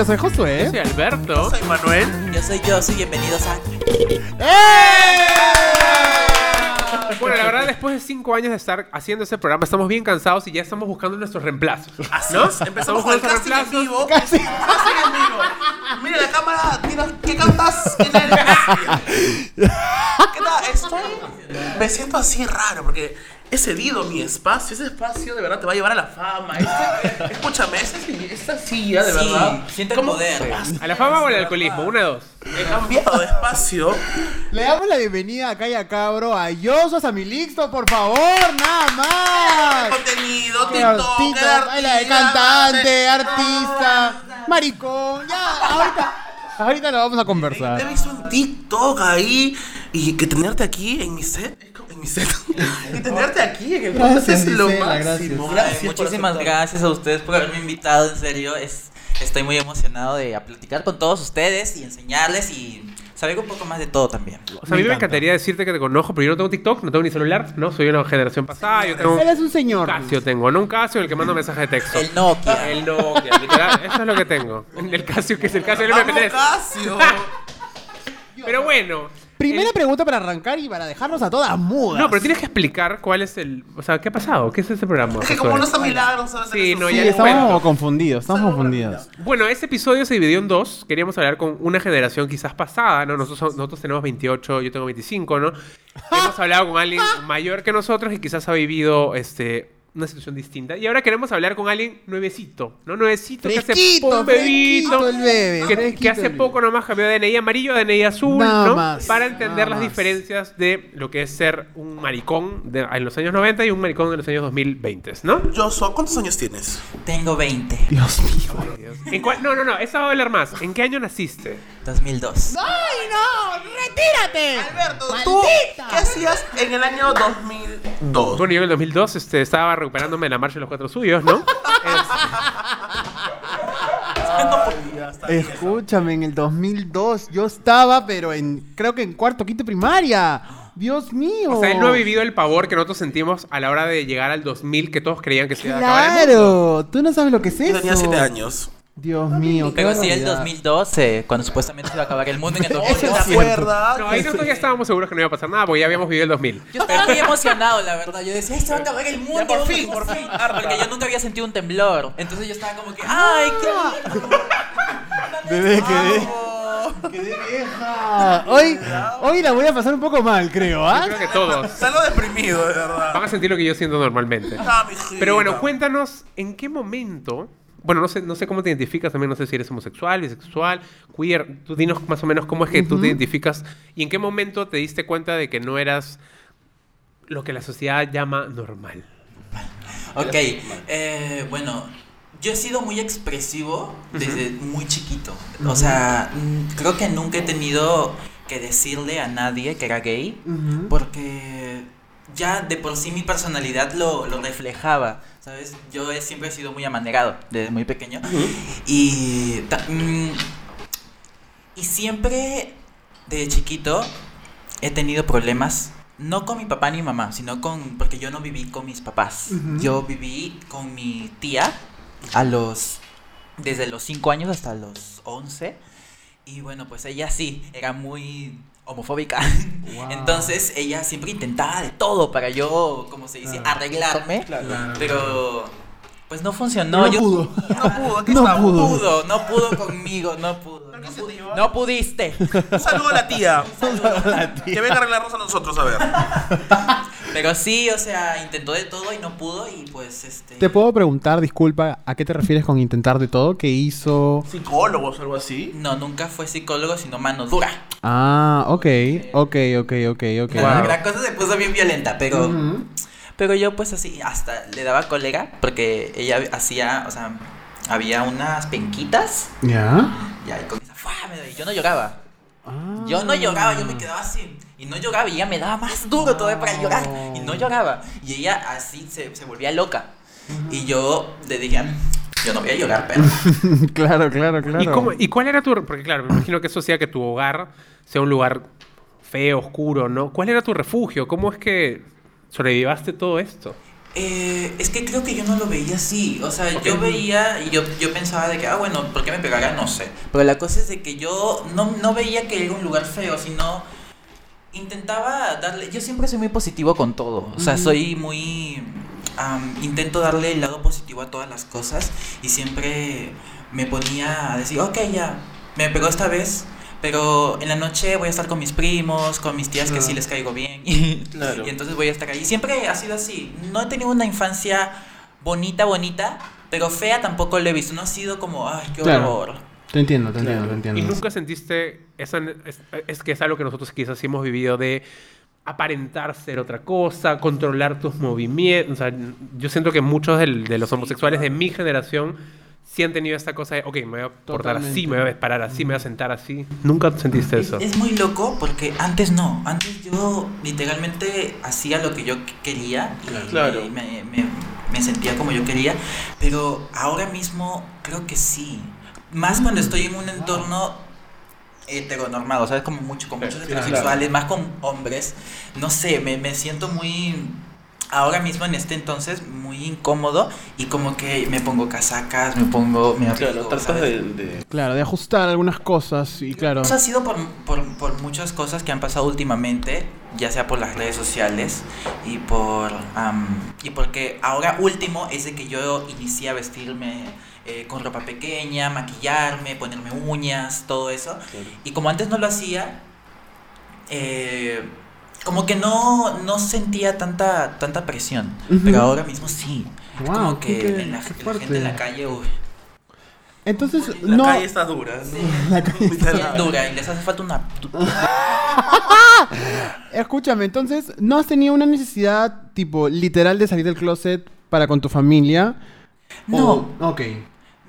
yo soy Josué. Yo soy Alberto. Soy Manuel. Yo soy yo, soy bienvenidos a... Bueno, la verdad, después de cinco años de estar haciendo ese programa, estamos bien cansados y ya estamos buscando nuestros reemplazos. Así ¿no? es, empezamos con el casting en vivo. Casi. Casting en vivo. Mira la cámara, tira, ¿qué cantas? ¿Qué tal? Estoy... Me siento así raro porque he cedido mi espacio. Ese espacio de verdad te va a llevar a la fama. Este- escúchame, esa, esta silla de Sí, verdad. siente el ¿cómo- poder. ¿A la fama o al alcoholismo? Una de dos. He cambiado de espacio. Le damos la bienvenida acá y acá, bro, a Yoso Samilixto, por favor, nada más. Contenido, Qué TikTok, de cantante, artista, maricón, ya, ahorita, ahorita lo vamos a Te he conversar. visto en TikTok ahí y que tenerte aquí en mi set. Mi set. y tenerte aquí en el podcast Gracias, es lo Gisela, máximo. gracias. Ay, Gracias. por muchísimas gracias a ustedes por haberme invitado, en serio. Es, estoy muy emocionado de a platicar con todos ustedes y enseñarles y saber un poco más de todo también. O sea, a mí me encanta. encantaría decirte que te conozco, pero yo no tengo TikTok, no tengo ni celular, ¿no? Soy una generación pasada, yo tengo Él es un un señor. Casio tengo, no un Casio en el que mando mensaje de texto. El Nokia. El Nokia, literal, eso es lo que tengo. El Casio, que es el Casio del ¡Vamos, MP3. Casio! Pero bueno. Primera el- pregunta para arrancar y para dejarnos a todas mudas. No, pero tienes que explicar cuál es el. O sea, ¿qué ha pasado? ¿Qué es ese programa? Es que como no está milagro, ¿sabes? Sí, no, Sí, ya les estamos cuento. confundidos, estamos confundidos. Bueno, este episodio se dividió en dos. Queríamos hablar con una generación quizás pasada, ¿no? Nosotros, nosotros tenemos 28, yo tengo 25, ¿no? Hemos hablado con alguien mayor que nosotros y quizás ha vivido este, una situación distinta. Y ahora queremos hablar con alguien nuevecito, ¿no? Nuevecito, que hace Fresquito, un bebito. fresquito el bebé, Que, fresquito que hace el poco nomás cambió de DNI amarillo a DNI azul, Nada ¿no? más, Para entender las más. diferencias de lo que es ser un maricón de- en los años 90 y un maricón en los años 2020, ¿no? Joshua, ¿cuántos años tienes? Tengo 20, Dios mío. ¿En cuál- no, no, no, esa va a doler más. ¿En qué año naciste? 2002. ¡Ay, no! ¡Retírate! Alberto, ¿tú qué hacías en el año 2002? Bueno, yo en el 2002 este, estaba recuperándome de la marcha de los cuatro suyos, ¿no? Escúchame, en el 2002 yo estaba, pero en creo que en cuarto, quinto primaria. Dios mío. O sea, él no ha vivido el pavor que nosotros sentimos a la hora de llegar al 2000, que todos creían que se iba a acabar el mundo. Claro, tú no sabes lo que es Yo eso. tenía 7 años. Dios mío, qué Pero sí, el barbaridad. 2012, cuando supuestamente se iba a acabar el mundo en el ¿Te 2012. acuerdas? No, ahí nosotros ya estábamos seguros que no iba a pasar nada porque ya habíamos vivido el 2000. Yo estaba muy emocionado, la verdad. Yo decía, "Ay, se va a acabar el mundo. Ya, por fin, por pasar". fin. Porque yo nunca había sentido un temblor. Entonces yo estaba como que, ¡ay, qué Bebé, quedé, quedé vieja. Hoy, hoy la voy a pasar un poco mal, creo, Yo ¿ah? creo que todos Salgo deprimido, de verdad. van a sentir lo que yo siento normalmente. Ah. Pero bueno, cuéntanos en qué momento. Bueno, no sé, no sé cómo te identificas también, no sé si eres homosexual, bisexual, queer. Tú dinos más o menos cómo es que tú te identificas y en qué momento te diste cuenta de que no eras lo que la sociedad llama normal. Ok, eh, bueno, yo he sido muy expresivo desde muy chiquito. O sea, creo que nunca he tenido que decirle a nadie que era gay, porque ya de por sí mi personalidad lo, lo reflejaba, ¿sabes? Yo he, siempre he sido muy amanerado desde muy pequeño. Y, mm, y siempre de chiquito he tenido problemas. No con mi papá ni mamá, sino con. Porque yo no viví con mis papás. Yo viví con mi tía a los. Desde los 5 años hasta los 11. Y bueno, pues ella sí, era muy homofóbica. Wow. Entonces ella siempre intentaba de todo para yo, como se dice, Claro. arreglarme. Claro. Pero. Pues no funcionó. No yo- pudo. No pudo, No está. pudo. no pudo, no pudo conmigo, no pudo. ¿Pero No, qué se pu- te llevó? no pudiste. Un saludo a la tía. Que venga a arreglarnos a nosotros, a ver. Pero sí, o sea, intentó de todo y no pudo y pues este... Te puedo preguntar, disculpa, ¿a qué te refieres con intentar de todo? ¿Qué hizo? Psicólogos o algo así. No, nunca fue psicólogo, sino mano dura. Ah, ok, ok, ok, ok, ok. La, la cosa se puso bien violenta, pero... Pero yo pues así, hasta le daba colega, porque ella hacía, o sea, había unas penquitas, ¿Ya? y ahí con esa, ¡fua! me doy. yo no lloraba. Ah. Yo no lloraba, yo me quedaba así. Y no lloraba, y ella me daba más duro todavía para llorar. Y no lloraba. Y ella así se, se volvía loca. Y yo le dije, "Mm, yo no voy a llorar, pero. claro, claro, claro. ¿Y, cómo- ¿Y cuál era tu...? Porque claro, me imagino que eso hacía que tu hogar sea un lugar feo, oscuro, ¿no? ¿Cuál era tu refugio? ¿Cómo es que sobrevivaste todo esto? Eh, es que creo que yo no lo veía así. O sea, yo veía y yo, yo pensaba de que, ah, bueno, ¿por qué me pegará? No sé. Pero la cosa es de que yo no, no veía que era un lugar feo, sino intentaba darle. Yo siempre soy muy positivo con todo. O sea, soy muy. am, intento darle el lado positivo a todas las cosas y siempre me ponía a decir, ok, ya, me pegó esta vez. Pero en la noche voy a estar con mis primos, con mis tías que sí les caigo bien. Y, Claro. y entonces voy a estar ahí. Siempre ha sido así. No he tenido una infancia bonita, bonita, pero fea tampoco lo he visto. No ha sido como, ay, qué Claro. Te entiendo, te Claro. entiendo, te entiendo. Y nunca sentiste, esa, es, es que es algo que nosotros quizás sí hemos vivido de aparentar ser otra cosa, controlar tus movimientos. O sea, yo siento que muchos del- de los homosexuales de mi generación sí han tenido esta cosa de, ok, me voy a portar así, me voy a parar así, me voy a sentar así. Nunca sentiste Es, eso. es muy loco porque antes no. Antes yo literalmente hacía lo que yo qu- quería y Claro. me, me- me sentía como yo quería. Pero ahora mismo creo que sí. Más cuando estoy en un entorno heteronormado, ¿sabes? Como mucho, con muchos claro. heterosexuales, más con hombres. No sé, me, me siento muy... Ahora mismo en este entonces muy incómodo y como que me pongo casacas, me pongo... Me Claro, abrigo, tratas de, de- Claro, de ajustar algunas cosas y claro. Eso ha sido por, por, por muchas cosas que han pasado últimamente, ya sea por las redes sociales y por am, y porque ahora último es de que yo inicié a vestirme eh, con ropa pequeña, maquillarme, ponerme uñas, todo eso. Y como antes no lo hacía, eh, como que no, no sentía tanta, tanta presión. Pero ahora mismo sí. Es como que qué- en la, la gente en la calle, uy, Entonces, La no. calle está dura. ¿no? La calle está- Literal. dura y les hace falta una... Escúchame, entonces, ¿no has tenido una necesidad, tipo, literal de salir del closet para con tu familia? No. O- ok.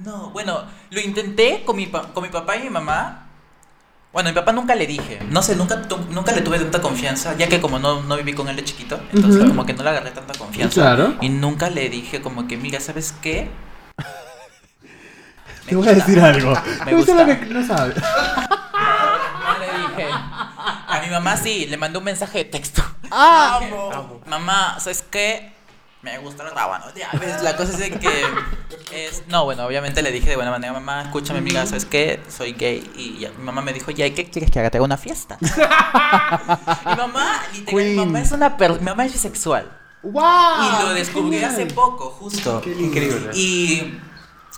No, bueno, lo intenté con mi, pa- con mi papá y mi mamá. Bueno, a mi papá nunca le dije. No sé, nunca, tu- nunca le tuve tanta confianza, ya que como no, no viví con él de chiquito, entonces como que no le agarré tanta confianza. Claro. Y nunca le dije como que, mira, ¿sabes qué? Me Te voy a decir algo. Me gusta. lo que no sabes. No le dije. A mi mamá sí, le mandé un mensaje de texto. Ah, Mamá, ¿sabes qué? Me gusta. Ya, ves, La cosa es de que es... No, bueno, obviamente le dije de buena manera, mamá, escúchame, amiga, ¿sabes qué? Soy gay. Y ya, mi mamá me dijo, ¿y qué quieres que haga? Te haga una fiesta. mi mamá, literal, mi mamá es una... per- Mi mamá es bisexual. wow. Y lo descubrí hace poco, justo. Qué lindo. Increíble. Y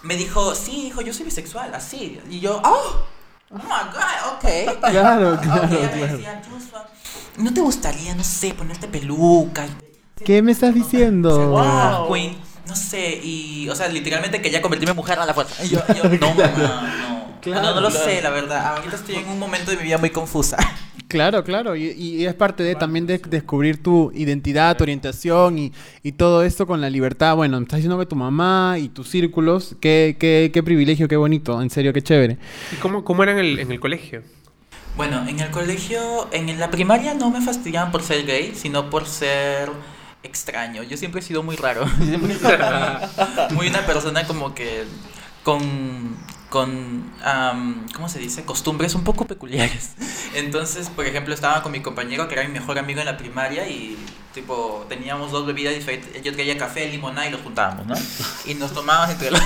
me dijo, sí, hijo, yo soy bisexual, así. Y yo, oh, oh my god, ok. Claro, claro, me claro. decía, "Joshua, ¿no te gustaría, no sé, ponerte peluca? ¿Qué me estás diciendo? Wow. Queen, no sé, y, o sea, literalmente quería convertirme en mujer a la fuerza. Y yo, yo no, mamá, no. Claro, no, no lo claro. sé, la verdad. Ahorita estoy en un momento de mi vida muy confusa. Claro, claro. Y, y es parte de también de descubrir tu identidad, tu orientación y, y todo esto con la libertad. Bueno, me estás diciendo que tu mamá y tus círculos, qué, qué, qué privilegio, qué bonito. En serio, qué chévere. ¿Y cómo, cómo era en el, en el colegio? Bueno, en el colegio, en la primaria no me fastidiaban por ser gay, sino por ser extraño. Yo siempre he sido muy raro. Muy, una persona como que con, con am, ¿cómo se dice? Costumbres un poco peculiares. Entonces, por ejemplo, estaba con mi compañero que era mi mejor amigo en la primaria y tipo teníamos dos bebidas diferentes. Yo traía café, limonada y los juntábamos, ¿no? Y nos tomábamos entre los...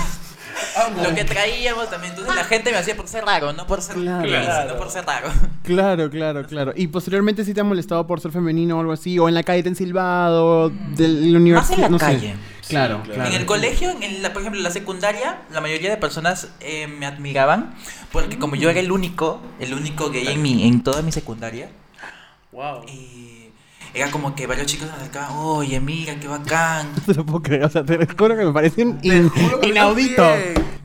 Lo que traíamos también, entonces la gente me hacía por ser raro, no por ser Claro. gay, Claro. sino por ser raro. Claro, claro, claro. Y posteriormente sí te han molestado por ser femenino o algo así, o en la calle te han silbado, del Más universidad. en la no sé. calle. Claro, Sí, claro. En el colegio, en la, por ejemplo, en la secundaria, la mayoría de personas eh, me admiraban porque como yo era el único, el único gay en, mi, en toda mi secundaria, Wow. y era como que varios chicos se acercaban, oye, mira, qué bacán. No te lo puedo creer, o sea, te juro que me parece in- que inaudito.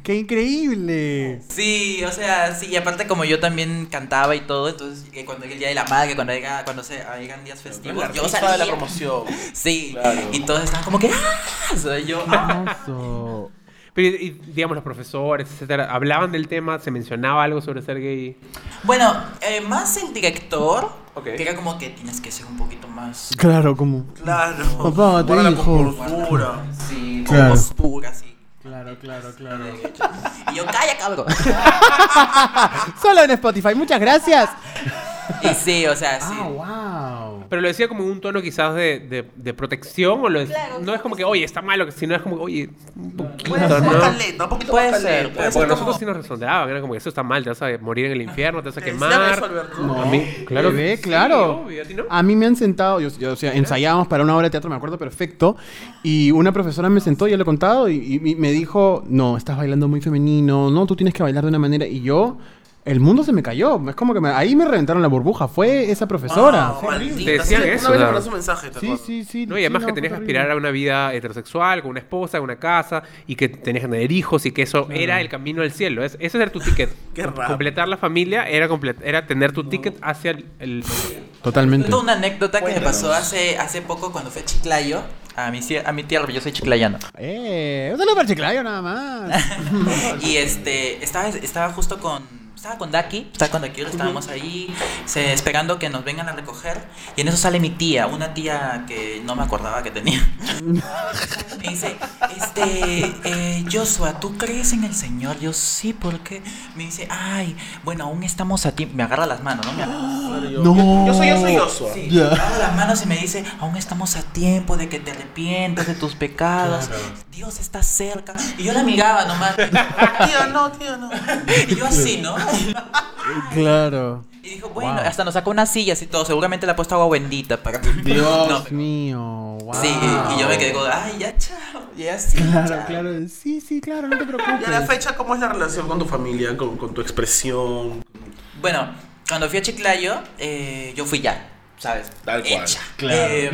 ¡Qué increíble! Sí, o sea, sí, y aparte como yo también cantaba y todo, entonces eh, cuando era el día de la madre, cuando era, cuando se eran días festivos, La yo artista de la salía. promoción. Sí, Claro. y todos estaban como que, ¡ah! Sea, yo, ¡ah! Pero, y, digamos, los profesores, etcétera, ¿hablaban del tema? ¿Se mencionaba algo sobre ser gay? Bueno, eh, más el director, Ok. que era como que tienes que ser un poquito más... Claro, como. Claro. Papá, te dijo. compostura. Sí, Claro. con postura, sí. Claro, claro, claro. Y yo, calla, cabrón. Solo en Spotify, muchas gracias. Y sí, o sea, sí. Ah, wow. Pero lo decía como en un tono quizás de, de, de protección o lo de- Claro, no es como que que, sí. oye, está malo, sino es como, oye, un poquito, Puede ser más ¿no? caleta, un poquito Puede más ser, caleta. puede Porque ser nosotros como- sí nos resondeaban, era como que eso está mal, te vas a morir en el infierno, te vas a ¿Te quemar. Alberto? No. A mí, claro. Bebé, que claro. Sí, obvio, ¿a ti no? A mí me han sentado, yo, yo, o sea, ensayábamos para una obra de teatro, me acuerdo perfecto, y una profesora me sentó, ya lo he contado, y, y me dijo, no, estás bailando muy femenino, no, tú tienes que bailar de una manera, y yo, el mundo se me cayó, es como que me- ahí me reventaron la burbuja, fue esa profesora. Te decían Sí, eso, Una vez un mensaje, ¿te Sí, sí, sí. No, y además sí, que fue tenías que aspirar a una vida heterosexual, con una esposa, con una casa, y que tenías que tener hijos, y que eso era el camino al cielo. Es- ese era tu ticket. Qué raro. Completar la familia era, comple- era tener tu ticket hacia el... el- Totalmente. Cuento una anécdota que me pasó hace, hace poco cuando fui a Chiclayo, a mi, a mi tierra, yo soy chiclayano. Eh, un saludo para Chiclayo nada más. Y este, estaba, estaba justo con. Estaba con Daki, estaba con Daki, estábamos ahí se- esperando que nos vengan a recoger. Y en eso sale mi tía, una tía que no me acordaba que tenía. Me dice, este, eh, Joshua, ¿tú crees en el Señor? Yo sí, ¿por qué? Me dice, ay, bueno, aún estamos a tiempo. Me agarra las manos, ¿no? Me agarra- Yo- No. Yo soy yo soy Joshua. Sí, me agarra las manos y me dice, aún estamos a tiempo de que te arrepientas de tus pecados. Dios está cerca. Y yo la miraba nomás. Tía, no, tía, no. Y yo así, ¿no? claro. Y dijo, bueno, Wow. hasta nos sacó unas sillas y todo. Seguramente le ha puesto agua bendita para que. Dios No, mío, wow. Sí, y yo me quedé como, ay, ya chao. Ya sí. Claro, chao". claro. Sí, sí, claro, no te Y a la preocupes. fecha, ¿cómo es la relación con tu familia, con, con tu expresión? Bueno, cuando fui a Chiclayo, eh, yo fui ya, ¿sabes? Tal cual. Hecha. Claro. Eh,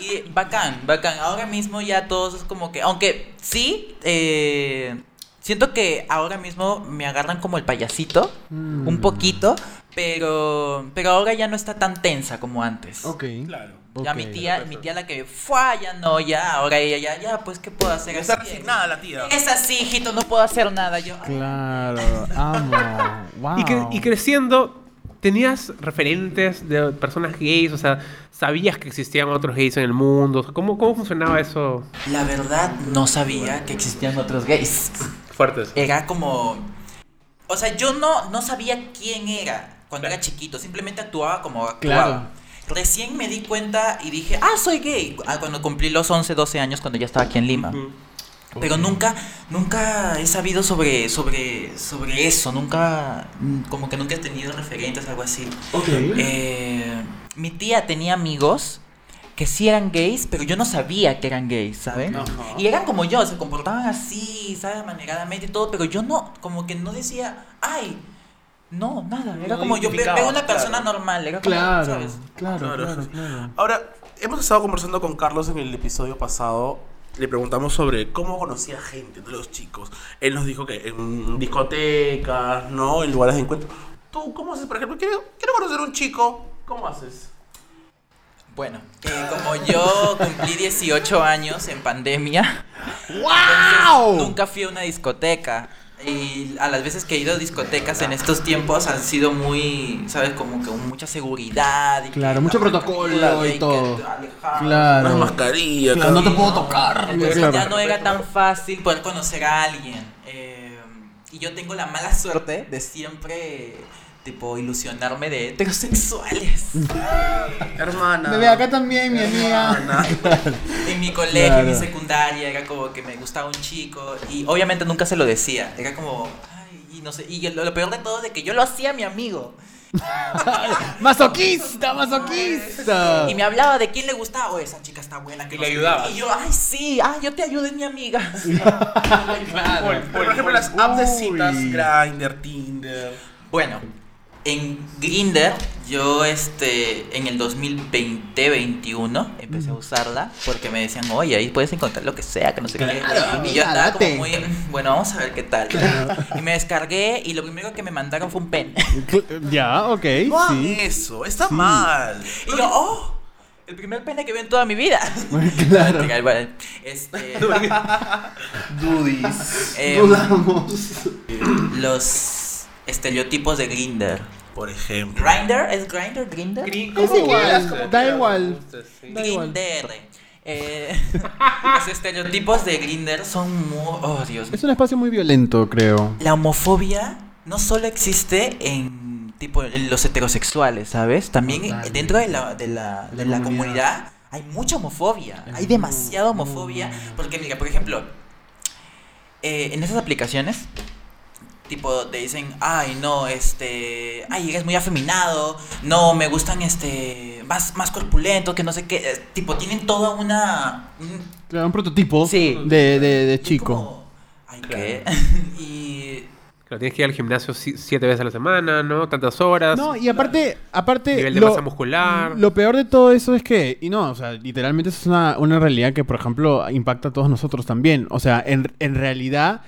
y bacán, bacán. Ahora mismo ya todos es como que, aunque sí, eh, siento que ahora mismo me agarran como el payasito, Mm. un poquito, pero, pero ahora ya no está tan tensa como antes. Ok. Claro. Ya mi tía, mi tía la que fue, ya no, ya, ahora ella ya, ya, pues qué puedo hacer. Está resignada la tía. Es así, hijito, no puedo hacer nada. Yo, Claro, amo. Wow. Y, cre- y creciendo, ¿tenías referentes de personas gays? O sea, ¿sabías que existían otros gays en el mundo? O sea, ¿Cómo, cómo funcionaba eso? la verdad no sabía que existían otros gays. Fuertes. Era como, o sea, yo no, no sabía quién era cuando era chiquito. Simplemente actuaba como actuaba. Claro. Recién me di cuenta y dije, ah, soy gay. Ah, cuando cumplí los 11, 12 años, cuando ya estaba aquí en Lima. Pero nunca, nunca he sabido sobre, sobre, sobre eso. Nunca, mm, como que nunca he tenido referentes, algo así. Ok. Eh, mi tía tenía amigos que sí eran gays, pero yo no sabía que eran gays, ¿saben? Ajá. Y eran como yo, se comportaban así, ¿sabes? Maneradamente y todo, pero yo no, como que no decía, ay, no, nada. Era No como yo veo una persona claro. normal, era como, Claro, ¿sabes? claro, Claro. claro, claro. Ahora, hemos estado conversando con Carlos en el episodio pasado. Le preguntamos sobre cómo conocía gente de los chicos. Él nos dijo que en discotecas, ¿no? En lugares de encuentro. ¿Tú cómo haces, por ejemplo? Quiero, quiero conocer a un chico. ¿Cómo haces? Bueno, eh, como yo cumplí 18 años en pandemia, ¡Wow! nunca fui a una discoteca. Y a las veces que he ido a discotecas en estos tiempos han sido muy, ¿sabes? Como que con mucha seguridad. Y Claro, que mucho protocolo y todo. Claro. Una mascarilla. Claro, no te puedo tocar. Entonces Claro. ya no era tan fácil poder conocer a alguien. Eh, y yo tengo la mala suerte de siempre, tipo, ilusionarme de heterosexuales. Hermana. Bebé, acá también, mi amiga. Hermana. En mi colegio, en mi secundaria, era como que me gustaba un chico. Y obviamente nunca se lo decía. Era como, ay, y no sé. Y lo, lo peor de todo es de que yo lo hacía a mi amigo. ¡Masoquista, masoquista! Y me hablaba de quién le gustaba. Oh, esa chica está buena. Que Y le sé qué". ayudabas. Y yo, ay, sí, ay, yo te ayudo, es mi amiga. Claro. Por ejemplo, las apps de citas, Grindr, Tinder. Bueno, en Grinder yo este en el 2020-21 empecé a usarla porque me decían, "Oye, ahí puedes encontrar lo que sea, que no sé qué." Y yo estaba como muy, bueno, vamos a ver qué tal. Y me descargué y lo primero que me mandaron fue un pen. Ya, ok, No hagan sí. eso, está mal. Y yo, "Oh, el primer pene que vi en toda mi vida." Claro. Este, Dudis. em, Dudamos. los estereotipos de Grinder. Por ejemplo. Grinder es Grinder, Grinder. Es igual, da igual. Da igual. Grinder. Eh, los estereotipos de Grinder son muy. Oh, Dios. Es un espacio muy violento, creo. La homofobia no solo existe en tipo los heterosexuales, ¿sabes? También Totalmente. dentro de la, de la, de La la comunidad. comunidad hay mucha homofobia, Es hay demasiada homofobia, porque mira, por ejemplo, eh, en esas aplicaciones, tipo, te dicen, ay, no, este, ay, eres muy afeminado, no, me gustan, este, más, más corpulentos, que no sé qué, eh, tipo, tienen toda una... un- Claro, un prototipo Sí. de, de, chico. como, ay, ¿qué? y... Claro, tienes que ir al gimnasio si- siete veces a la semana, ¿no? Tantas horas. No, y aparte, aparte Nivel de lo, masa muscular. lo peor de todo eso es que, y no, o sea, literalmente eso es una, una realidad que, por ejemplo, impacta a todos nosotros también. O sea, en, en realidad,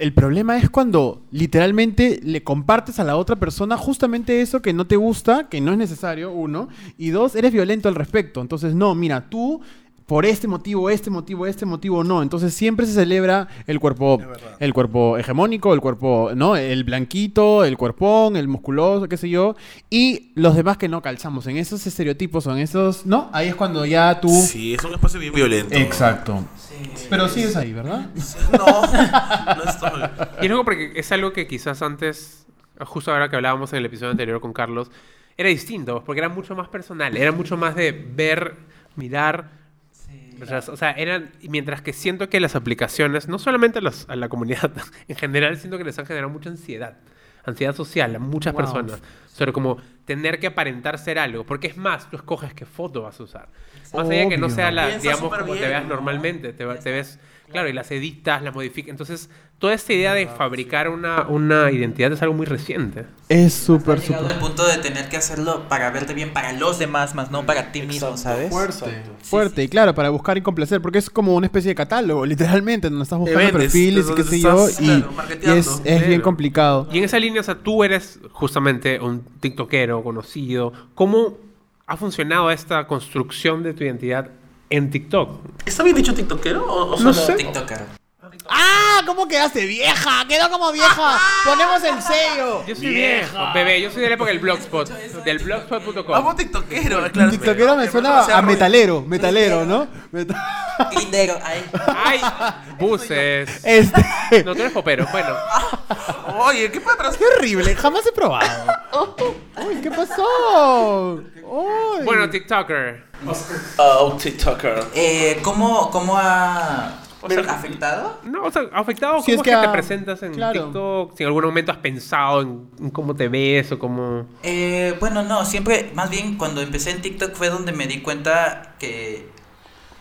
el problema es cuando literalmente le compartes a la otra persona justamente eso que no te gusta, que no es necesario, uno, y dos, eres violento al respecto. Entonces, no, mira, tú... Por este motivo, este motivo, este motivo, no. Entonces siempre se celebra el cuerpo, Es el cuerpo hegemónico, el cuerpo, ¿no? El blanquito, el cuerpón, el musculoso, qué sé yo. Y los demás que no calzamos en esos estereotipos o en esos, ¿no? Ahí es cuando ya tú... Sí, es un espacio bien violento. Exacto. Sí. Pero sigues ahí, ¿verdad? No, no estoy. Y es algo porque es algo que quizás antes, justo ahora que hablábamos en el episodio anterior con Carlos, era distinto, porque era mucho más personal, era mucho más de ver, mirar. O sea, eran, mientras que siento que las aplicaciones, no solamente a, las- a la comunidad, en general siento que les han generado mucha ansiedad, ansiedad social a muchas Wow. personas, sobre como tener que aparentar ser algo, porque es más, tú escoges qué foto vas a usar. Más allá de que no Obvio. sea la, Piensa digamos, como te veas ¿no? normalmente, te, te ves, claro, y las editas, las modificas. Entonces, toda esta idea de fabricar una, una identidad es algo muy reciente. Es súper, súper... al punto de tener que hacerlo para verte bien para los demás, más no para ti mismo. ¿sabes? Fuerte, Sí, fuerte, sí. y claro, para buscar y complacer, porque es como una especie de catálogo, literalmente, donde estás buscando vendes, perfiles y qué sé yo, y, claro, y marketeando. es, bien complicado. Y en esa línea, o sea, tú eres justamente un tiktokero conocido. ¿Cómo ha funcionado esta construcción de tu identidad en TikTok? ¿Está bien dicho tiktokero o, o No solo- sé. TikToker. ¡Ah! ¿Cómo quedaste vieja? ¡Quedó como vieja! ¡Ponemos el sello! Yo soy viejo, bebé. Yo soy de la época del blogspot, del blogspot.com. Vamos tiktokero, claro. TikTokero me suena a metalero, metalero, ¿no? Lindero, ahí. ¡Ay! Buses. Este. No, tú eres popero. Bueno, Oye, ¿qué pasa? ¡Qué horrible! Jamás he probado. ¡Uy, qué pasó! ¡Uy! bueno, TikToker. Oh, tiktoker. Eh, ¿cómo, ¿Cómo ha O sea, afectado? No, o sea, ¿ha afectado Si cómo es que es que te presentas en claro. TikTok? Si en algún momento has pensado en, en cómo te ves o cómo... Eh, bueno, no, siempre, más bien cuando empecé en TikTok fue donde me di cuenta que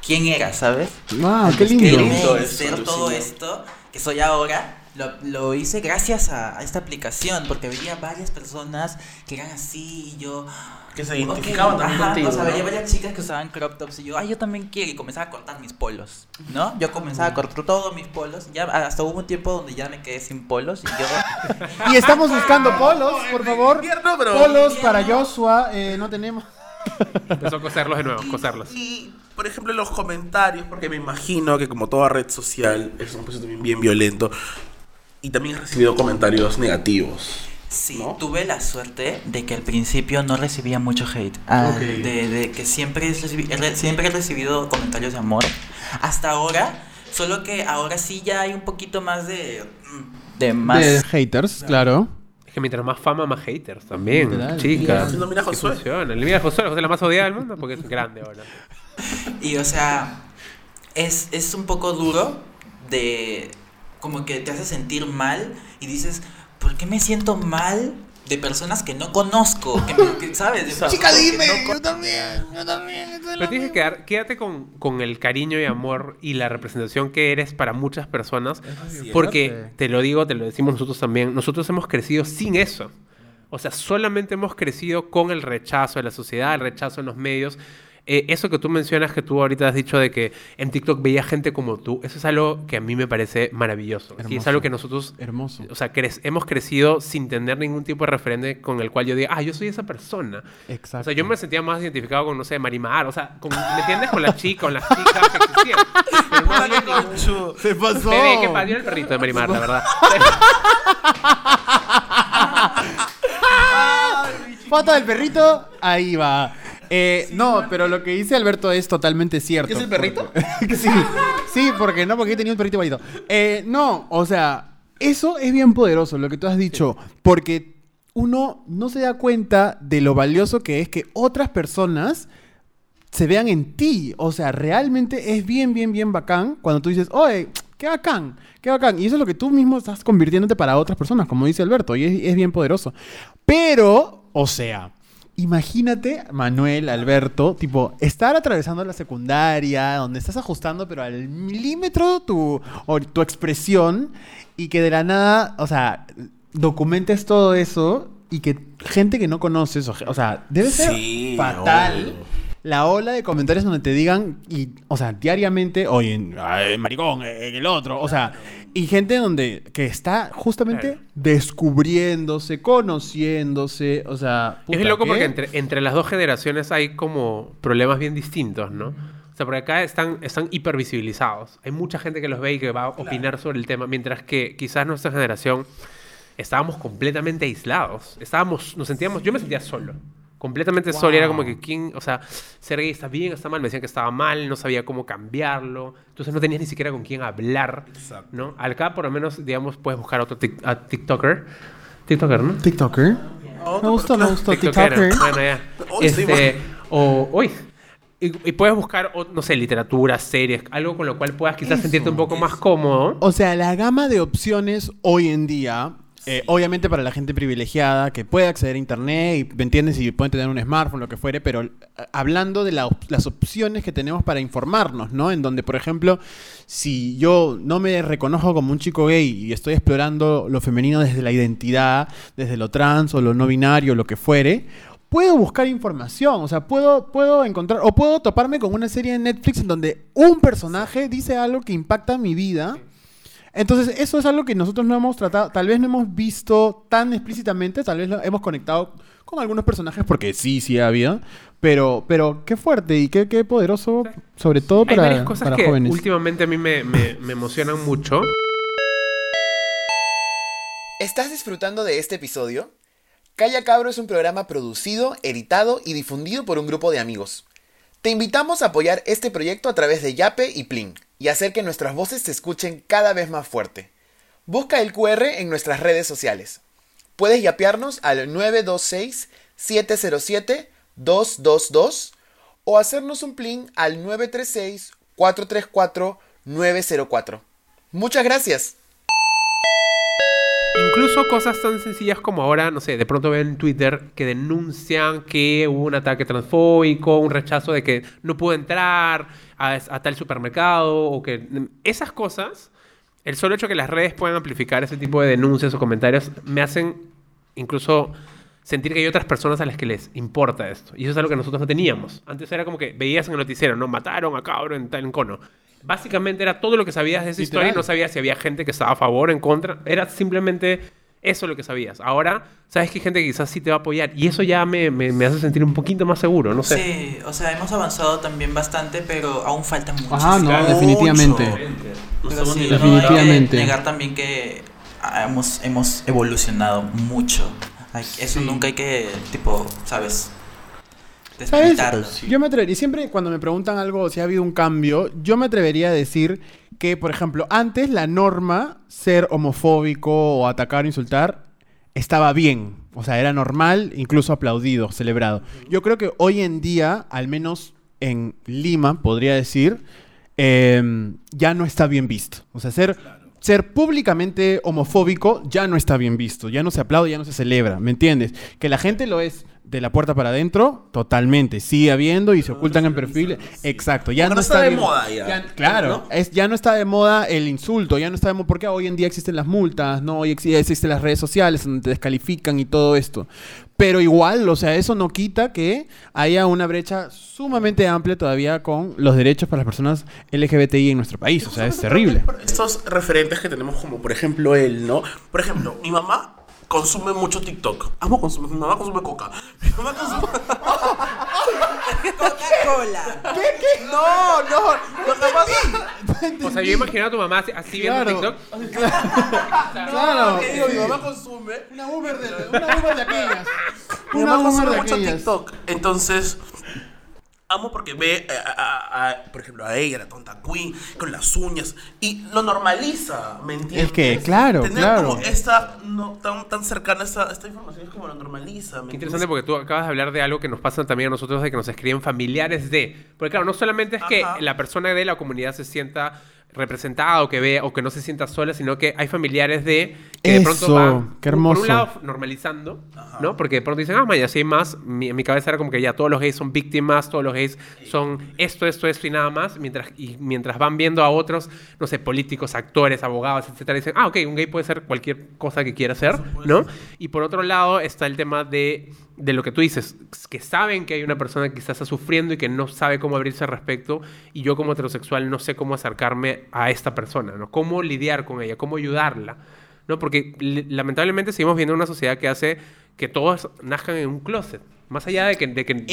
quién era, ¿sabes? ¡Wow! ¡Qué Que lindo! lindo. el eso, ser todo esto que soy ahora, lo, lo hice gracias a, a esta aplicación, porque veía varias personas que eran así y yo... Que se identificaban también ajá, contigo. O sea, ¿no? veía varias chicas que usaban crop tops y yo, ay, yo también quiero, y comenzaba a cortar mis polos, ¿no? Yo comenzaba a cortar todos mis polos, ya hasta hubo un tiempo donde ya me quedé sin polos y yo... Y estamos buscando polos, por favor. Polos para Joshua. eh, no tenemos. Empezó a coserlos de nuevo, coserlos. Y, por ejemplo, en los comentarios, porque me imagino que como toda red social es un proceso también bien violento, y también he recibido comentarios negativos. Sí, ¿No? tuve la suerte de que al principio no recibía mucho hate. Ah, Ok. de, de que siempre, es recibi- he re- siempre he recibido comentarios de amor. Hasta ahora, solo que ahora sí ya hay un poquito más de... mm, De más... De haters, claro. Es que mientras más fama, más haters también, Literal. chicas. No, mira a Josué. funciona. Mira a Josué, Josué es la más odiada del mundo porque es grande ahora. Y o sea, es, es un poco duro de... Como que te hace sentir mal y dices, ¿por qué me siento mal de personas que no conozco? Que, me- que, ¿Sabes? Personas que no yo también, yo también. Pero tienes que quedar, quédate con, con el cariño y amor y la representación que eres para muchas personas. Porque, fuerte. te lo digo, te lo decimos nosotros también, nosotros hemos crecido sin eso. O sea, solamente hemos crecido con el rechazo de la sociedad, el rechazo en los medios. Eh, eso que tú mencionas, que tú ahorita has dicho de que en TikTok veía gente como tú, eso es algo que a mí me parece maravilloso. Y es Hermoso. algo que nosotros Hermoso. o sea, cre- hemos crecido sin tener ningún tipo de referente con el cual yo diga, ah, yo soy esa persona. Exacto. O sea, yo me sentía más identificado con, no sé, Marimar, o sea, con, ¿me entiendes? Con la chica, con las chicas que existían. Pero no. Se pasó. Bebé, que parió el perrito de Marimar, la verdad. Foto del perrito, ahí va. Eh, no, pero lo que dice Alberto es totalmente cierto. ¿Es el perrito? Porque- sí, sí, porque no, porque he tenido un perrito bonito. Eh, no, o sea, eso es bien poderoso, lo que tú has dicho, porque uno no se da cuenta de lo valioso que es que otras personas se vean en ti. O sea, realmente es bien, bien, bien bacán cuando tú dices, oye, qué bacán, qué bacán. Y eso es lo que tú mismo estás convirtiéndote para otras personas, como dice Alberto, y es, es bien poderoso. Pero, o sea, imagínate, Manuel, Alberto, tipo, estar atravesando la secundaria, donde estás ajustando, pero al milímetro tu, o tu expresión, y que de la nada, o sea, documentes todo eso y que gente que no conoces, o, o sea, debe ser Sí, fatal obvio. La ola de comentarios donde te digan, y, o sea, diariamente, oye, ay, maricón, en el otro, o sea, y gente donde que está justamente descubriéndose, conociéndose, o sea, es puta, bien loco ¿qué? porque entre, entre las dos generaciones hay como problemas bien distintos, ¿no? O sea, porque acá están, están hipervisibilizados. Hay mucha gente que los ve y que va a opinar sobre el tema, mientras que quizás nuestra generación estábamos completamente aislados. Estábamos, nos sentíamos, yo me sentía solo. Completamente solo. Y era como que, ¿quién? O sea, ser gay está bien, está mal. Me decían que estaba mal, no sabía cómo cambiarlo. Entonces no tenías ni siquiera con quién hablar. Exacto. ¿no? Acá, por lo menos, digamos, puedes buscar otro tic- a TikToker. TikToker, ¿no? TikToker. Oh, Me gustó, me TikTokera. TikToker. Bueno, ya. Este, o, uy. Y, y puedes buscar, no sé, literatura, series, algo con lo cual puedas quizás sentirte un poco más cómodo. O sea, la gama de opciones hoy en día, eh, obviamente para la gente privilegiada que puede acceder a internet y, ¿me entiendes? Y pueden tener un smartphone, lo que fuere, pero eh, hablando de las opciones que tenemos para informarnos, ¿no? En donde, por ejemplo, si yo no me reconozco como un chico gay y estoy explorando lo femenino desde la identidad, desde lo trans o lo no binario, lo que fuere, puedo buscar información, o sea, puedo, puedo encontrar, o puedo toparme con una serie de Netflix en donde un personaje dice algo que impacta mi vida. Entonces, eso es algo que nosotros no hemos tratado, tal vez no hemos visto tan explícitamente, tal vez lo hemos conectado con algunos personajes, porque sí, sí ha habido, pero, pero qué fuerte y qué, qué poderoso, sobre todo Hay para, varias cosas para que jóvenes. últimamente a mí me, me- me emocionan mucho. ¿Estás disfrutando de este episodio? Calla Cabro es un programa producido, editado y difundido por un grupo de amigos. Te invitamos a apoyar este proyecto a través de Yape y Plin y hacer que nuestras voces se escuchen cada vez más fuerte. Busca el QR en nuestras redes sociales. Puedes yapearnos al 926-707-222 o hacernos un Plin al 936-434-904. Muchas gracias. Incluso cosas tan sencillas como ahora, no sé, de pronto ven en Twitter que denuncian que hubo un ataque transfóbico, un rechazo de que no pudo entrar a, a tal supermercado, o que esas cosas, el solo hecho que las redes puedan amplificar ese tipo de denuncias o comentarios, me hacen incluso sentir que hay otras personas a las que les importa esto. Y eso es algo que nosotros no teníamos. Antes era como que veías en el noticiero, ¿no? Mataron a cabro en tal en cono. Básicamente era todo lo que sabías de esa Literal. historia y no sabías si había gente que estaba a favor, en contra. Era simplemente eso lo que sabías. Ahora, sabes que hay gente que quizás sí te va a apoyar. Y eso ya me, me- me hace sentir un poquito más seguro, no sé. Sí, o sea, hemos avanzado también bastante, pero aún falta mucho. Ajá, no, Claro. definitivamente. No Pero sí, ni no hay que Definitivamente. negar también que ah, hemos, hemos evolucionado mucho. Hay- Eso Sí. nunca hay que, tipo, ¿sabes? ¿Sabes? Yo me atrevería, siempre cuando me preguntan algo, si ha habido un cambio, yo me atrevería a decir que, por ejemplo, antes la norma, ser homofóbico o atacar o insultar, estaba bien. O sea, era normal, incluso aplaudido, celebrado. Yo creo que hoy en día, al menos en Lima, podría decir, eh, ya no está bien visto. O sea, ser, ser públicamente homofóbico ya no está bien visto. Ya no se aplaude, ya no se celebra. ¿Me entiendes? Que la gente lo es de la puerta para adentro, totalmente. Sigue habiendo y se ocultan en perfiles. Exacto. Ya Porque no está está de bien- moda ya, claro. ¿no? Es, ya no está de moda el insulto. Ya no está de moda. Porque hoy en día existen las multas, ¿no? Hoy ex- existen las redes sociales donde te descalifican y todo esto. Pero igual, o sea, eso no quita que haya una brecha sumamente amplia todavía con los derechos para las personas LGBTI en nuestro país. O sea, es terrible. Estos referentes que tenemos, como por ejemplo él, ¿no? Por ejemplo, mi mamá consume mucho TikTok. Amo consumir. Mi mamá consume coca. Mi mamá consume. Coca-Cola. No, no. Lo que pasa. O sea, yo imagino a tu mamá así, así viendo Claro. TikTok. Claro. que digo, mi mamá consume. Una Uber de, una Uber de aquellas. Mi Una mamá Uber consume de mucho aquellas. TikTok. Entonces, amo porque ve, a, a- a- por ejemplo, a ella, la tonta Queen, con las uñas, y lo normaliza, ¿me entiendes? Es que, claro, Tener claro. como esta, no, tan, tan cercana esta, esta información es como lo normaliza, ¿me Qué interesante porque tú acabas de hablar de algo que nos pasa también a nosotros de que nos escriben familiares de. Porque claro, no solamente es que la persona de la comunidad se sienta representada o que vea o que no se sienta sola, sino que hay familiares de que de pronto van qué por un lado normalizando, ¿no? Porque de pronto dicen, ah, vaya, si hay más, mi, en mi cabeza era como que ya todos los gays son víctimas, todos los gays son esto, esto, esto y nada más, mientras y mientras van viendo a otros, no sé, políticos, actores, abogados, etcétera, dicen, ah, ok, un gay puede ser cualquier cosa que quiera ser, ¿no? Y por otro lado está el tema de, de lo que tú dices, que saben que hay una persona que quizás está sufriendo y que no sabe cómo abrirse al respecto, y yo como heterosexual no sé cómo acercarme a esta persona, ¿no? Cómo lidiar con ella, cómo ayudarla, ¿no? Porque lamentablemente seguimos viendo una sociedad que hace que todos nazcan en un closet. Más allá de que, de que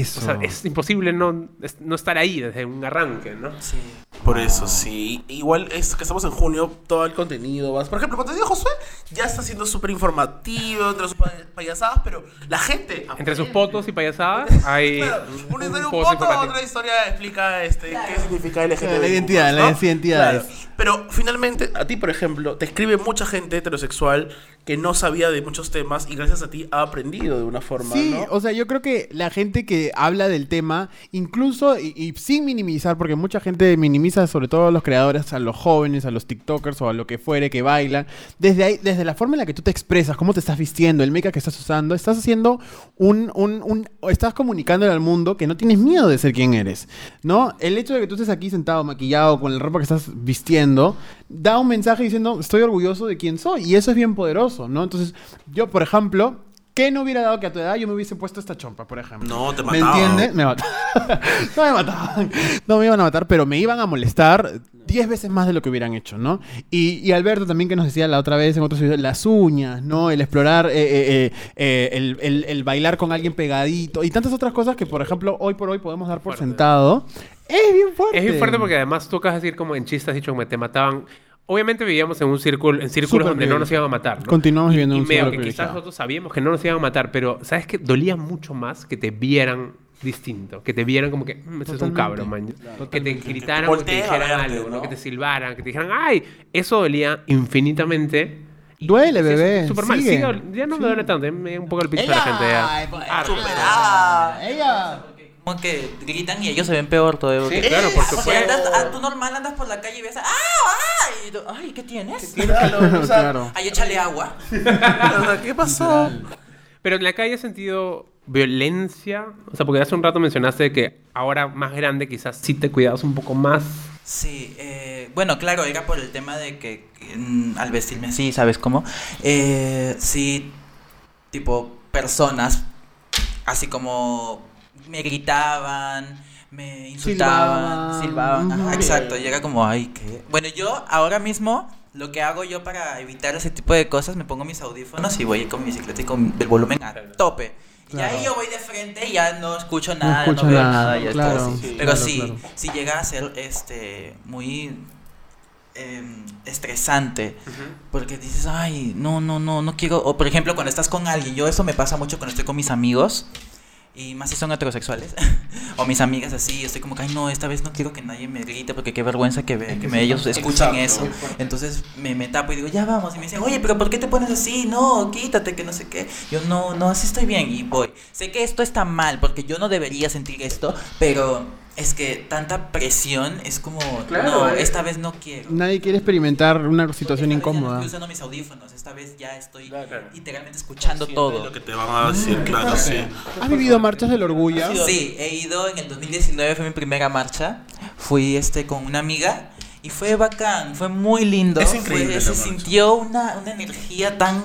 Eso. o sea, es imposible no, es- no estar ahí desde un arranque, ¿no? Sí. Por eso, sí. Igual es que estamos en junio, todo el contenido va. Por ejemplo, contenido de Josué ya está siendo súper informativo, entre sus pa- payasadas, pero la gente. Entre sus potos y payasadas hay Claro, un, una historia un poco, otra historia explica este, qué significa LGTB. Claro, la identidad, las identidades. Pero finalmente, a ti, por ejemplo, te escribe mucha gente heterosexual que no sabía de muchos temas y gracias a ti ha aprendido de una forma, Sí, ¿no? o sea, yo creo que la gente que habla del tema, incluso y, y sin minimizar, porque mucha gente minimiza, sobre todo a los creadores, a los jóvenes, a los TikTokers o a lo que fuere que bailan, desde ahí, desde la forma en la que tú te expresas, cómo te estás vistiendo, el make que estás usando, estás haciendo un, un, un- estás comunicándole al mundo que no tienes miedo de ser quien eres, ¿no? El hecho de que tú estés aquí sentado, maquillado, con la ropa que estás vistiendo, da un mensaje diciendo, estoy orgulloso de quién soy, y eso es bien poderoso, ¿no? Entonces, yo, por ejemplo, ¿qué no hubiera dado que a tu edad yo me hubiese puesto esta chompa, por ejemplo? No, te ¿Me mataban. entiendes? Me mataban. no me mataban. No me iban a matar, pero me iban a molestar 10 veces más de lo que hubieran hecho, ¿no? Y, y Alberto también que nos decía la otra vez en otros videos, las uñas, ¿no? El explorar, eh, eh, eh, el, el- el bailar con alguien pegadito y tantas otras cosas que, por ejemplo, hoy por hoy podemos dar por Fuerte. sentado. Es bien fuerte. Es bien fuerte porque además tú acabas de decir como en chistes, has dicho como te mataban. Obviamente vivíamos en un círculo, en círculos Súper donde no nos iban a matar. ¿no? Continuamos Y- viviendo en un medio círculo que quizás privilegiado. nosotros sabíamos que no nos iban a matar, pero ¿sabes qué? Dolía mucho más que te vieran distinto, que te vieran como que, "Mm, ese es un Totalmente. cabro, man. Que te gritaran Que o que te volteen a dijeran verte, algo, ¿no? ¿no? Que te silbaran, que te dijeran, ¡ay! Eso dolía infinitamente. Y- Duele, sí, bebé, Súper mal. sigue. Dol- ya no me duele tanto, me da un poco el pincho de la gente ya. Ella. Superada. ella. Como que gritan y ellos se ven peor todavía. Sí, porque- claro, por O sea, supuesto. andas, ah, tú normal andas por la calle y ves, ¡ah! ¡ah! Y tú, ¡ay! ¿Qué tienes? Claro, o sea, Claro. Ay, échale agua. ¿Qué pasó? Pero en la calle has sentido violencia, o sea, porque hace un rato mencionaste que ahora más grande quizás sí te cuidas un poco más. Sí, eh, bueno, claro, era por el tema de que mm, al vestirme así, ¿sabes cómo? Eh, sí, tipo, personas, así como me gritaban, me insultaban, Silbaban. silbaban, ajá, exacto, y era como, ay, ¿qué? Bueno, yo ahora mismo, lo que hago yo para evitar ese tipo de cosas, me pongo mis audífonos y voy con mi bicicleta y con el volumen a tope. Y Claro. ahí yo voy de frente y ya no escucho nada, no, escucho veo nada, nada, ya está claro, sí, Pero claro, sí, claro. si llega a ser este muy em, estresante porque dices ay no no no no quiero o por ejemplo cuando estás con alguien yo eso me pasa mucho cuando estoy con mis amigos y más si son heterosexuales o mis amigas así estoy como que ay no esta vez no quiero que nadie me grite porque qué vergüenza que, ve- que me- ellos escuchen eso entonces me, me tapo y digo ya vamos y me dicen oye pero por qué te pones así no quítate que no sé qué yo no no así estoy bien y voy. Sé que esto está mal porque yo no debería sentir esto pero es que tanta presión es como Claro, no eh. esta vez no quiero Nadie quiere experimentar una situación esta vez ya no incómoda. estoy usando mis audífonos, esta vez ya estoy Claro. literalmente escuchando Lo todo. que te van a decir, claro, sí. ¿Has vivido marchas del orgullo? Sí, he ido en el 2019, fue mi primera marcha. Fui este con una amiga y fue bacán, fue muy lindo. Es increíble Fue- se sintió una, una energía tan.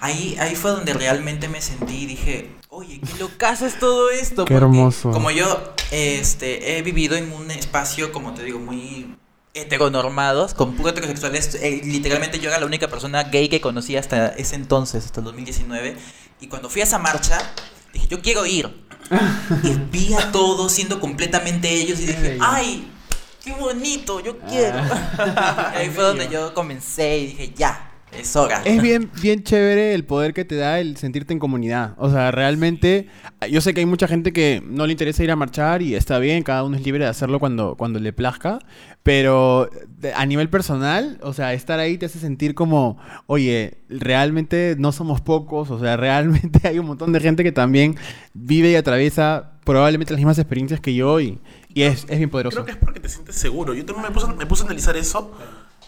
Ahí, ahí fue donde realmente me sentí y dije, oye, qué locazo es todo esto. Qué hermoso. Como yo este, he vivido en un espacio, como te digo, muy heteronormados, con puro heterosexuales. eh, literalmente yo era la única persona gay que conocía hasta ese entonces, hasta el 2019. Y cuando fui a esa marcha, dije, yo quiero ir. y vi a todos siendo completamente ellos y dije, ay, qué bonito, yo quiero. y ahí fue donde yo comencé y dije, ya, es hora. Es bien, bien chévere el poder que te da el sentirte en comunidad. O sea, realmente, yo sé que hay mucha gente que no le interesa ir a marchar y está bien, cada uno es libre de hacerlo cuando, cuando le plazca, pero a nivel personal, o sea, estar ahí te hace sentir como, oye, realmente no somos pocos, o sea, realmente hay un montón de gente que también vive y atraviesa probablemente las mismas experiencias que yo y, y es, es bien poderoso. Creo que es porque te sientes seguro. Yo también me puse, me puse a analizar eso.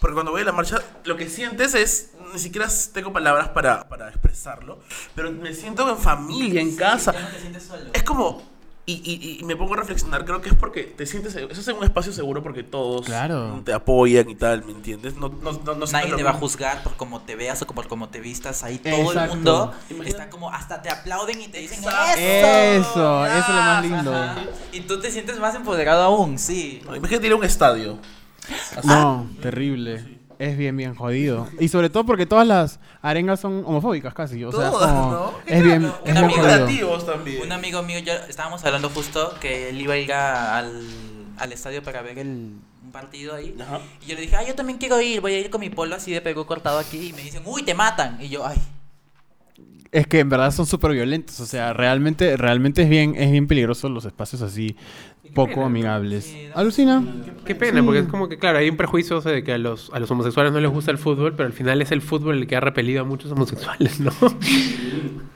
Porque cuando voy a la marcha, lo que sientes es. Ni siquiera tengo palabras para, para expresarlo. Pero me siento en familia, en casa. Ya no te sientes solo. Es como. Y, y- y me pongo a reflexionar. Creo que es porque te sientes. Eso es un espacio seguro porque todos Claro. te apoyan y tal, ¿me entiendes? No, no, no, Nadie te va a juzgar por cómo te veas o por cómo te vistas. Ahí todo Exacto. el mundo está como hasta te aplauden y te dicen Exacto. eso. Eso, eso es lo más lindo. Ajá. Y tú te sientes más empoderado aún, sí. Imagínate ir a un estadio. No, terrible. Es bien, bien jodido. Y sobre todo porque todas las arengas son homofóbicas casi. O sea, Todas, como- ¿no? es bien, es Un bien amigo jodido. creativos también. Un amigo mío, yo estábamos hablando justo que él iba a ir a- al, al estadio para ver el, un partido ahí. Ajá. Y yo le dije, ah, yo también quiero ir, voy a ir con mi polo así de Perú cortado aquí. Y me dicen, uy, te matan. Y yo, ay, Es que en verdad son súper violentos. O sea, realmente, realmente es bien, es bien peligroso los espacios así poco amigables. Alucina. Qué pena, porque es como que, claro, hay un prejuicio o sea, de que a los, a los homosexuales no les gusta el fútbol, pero al final es el fútbol el que ha repelido a muchos homosexuales, ¿no?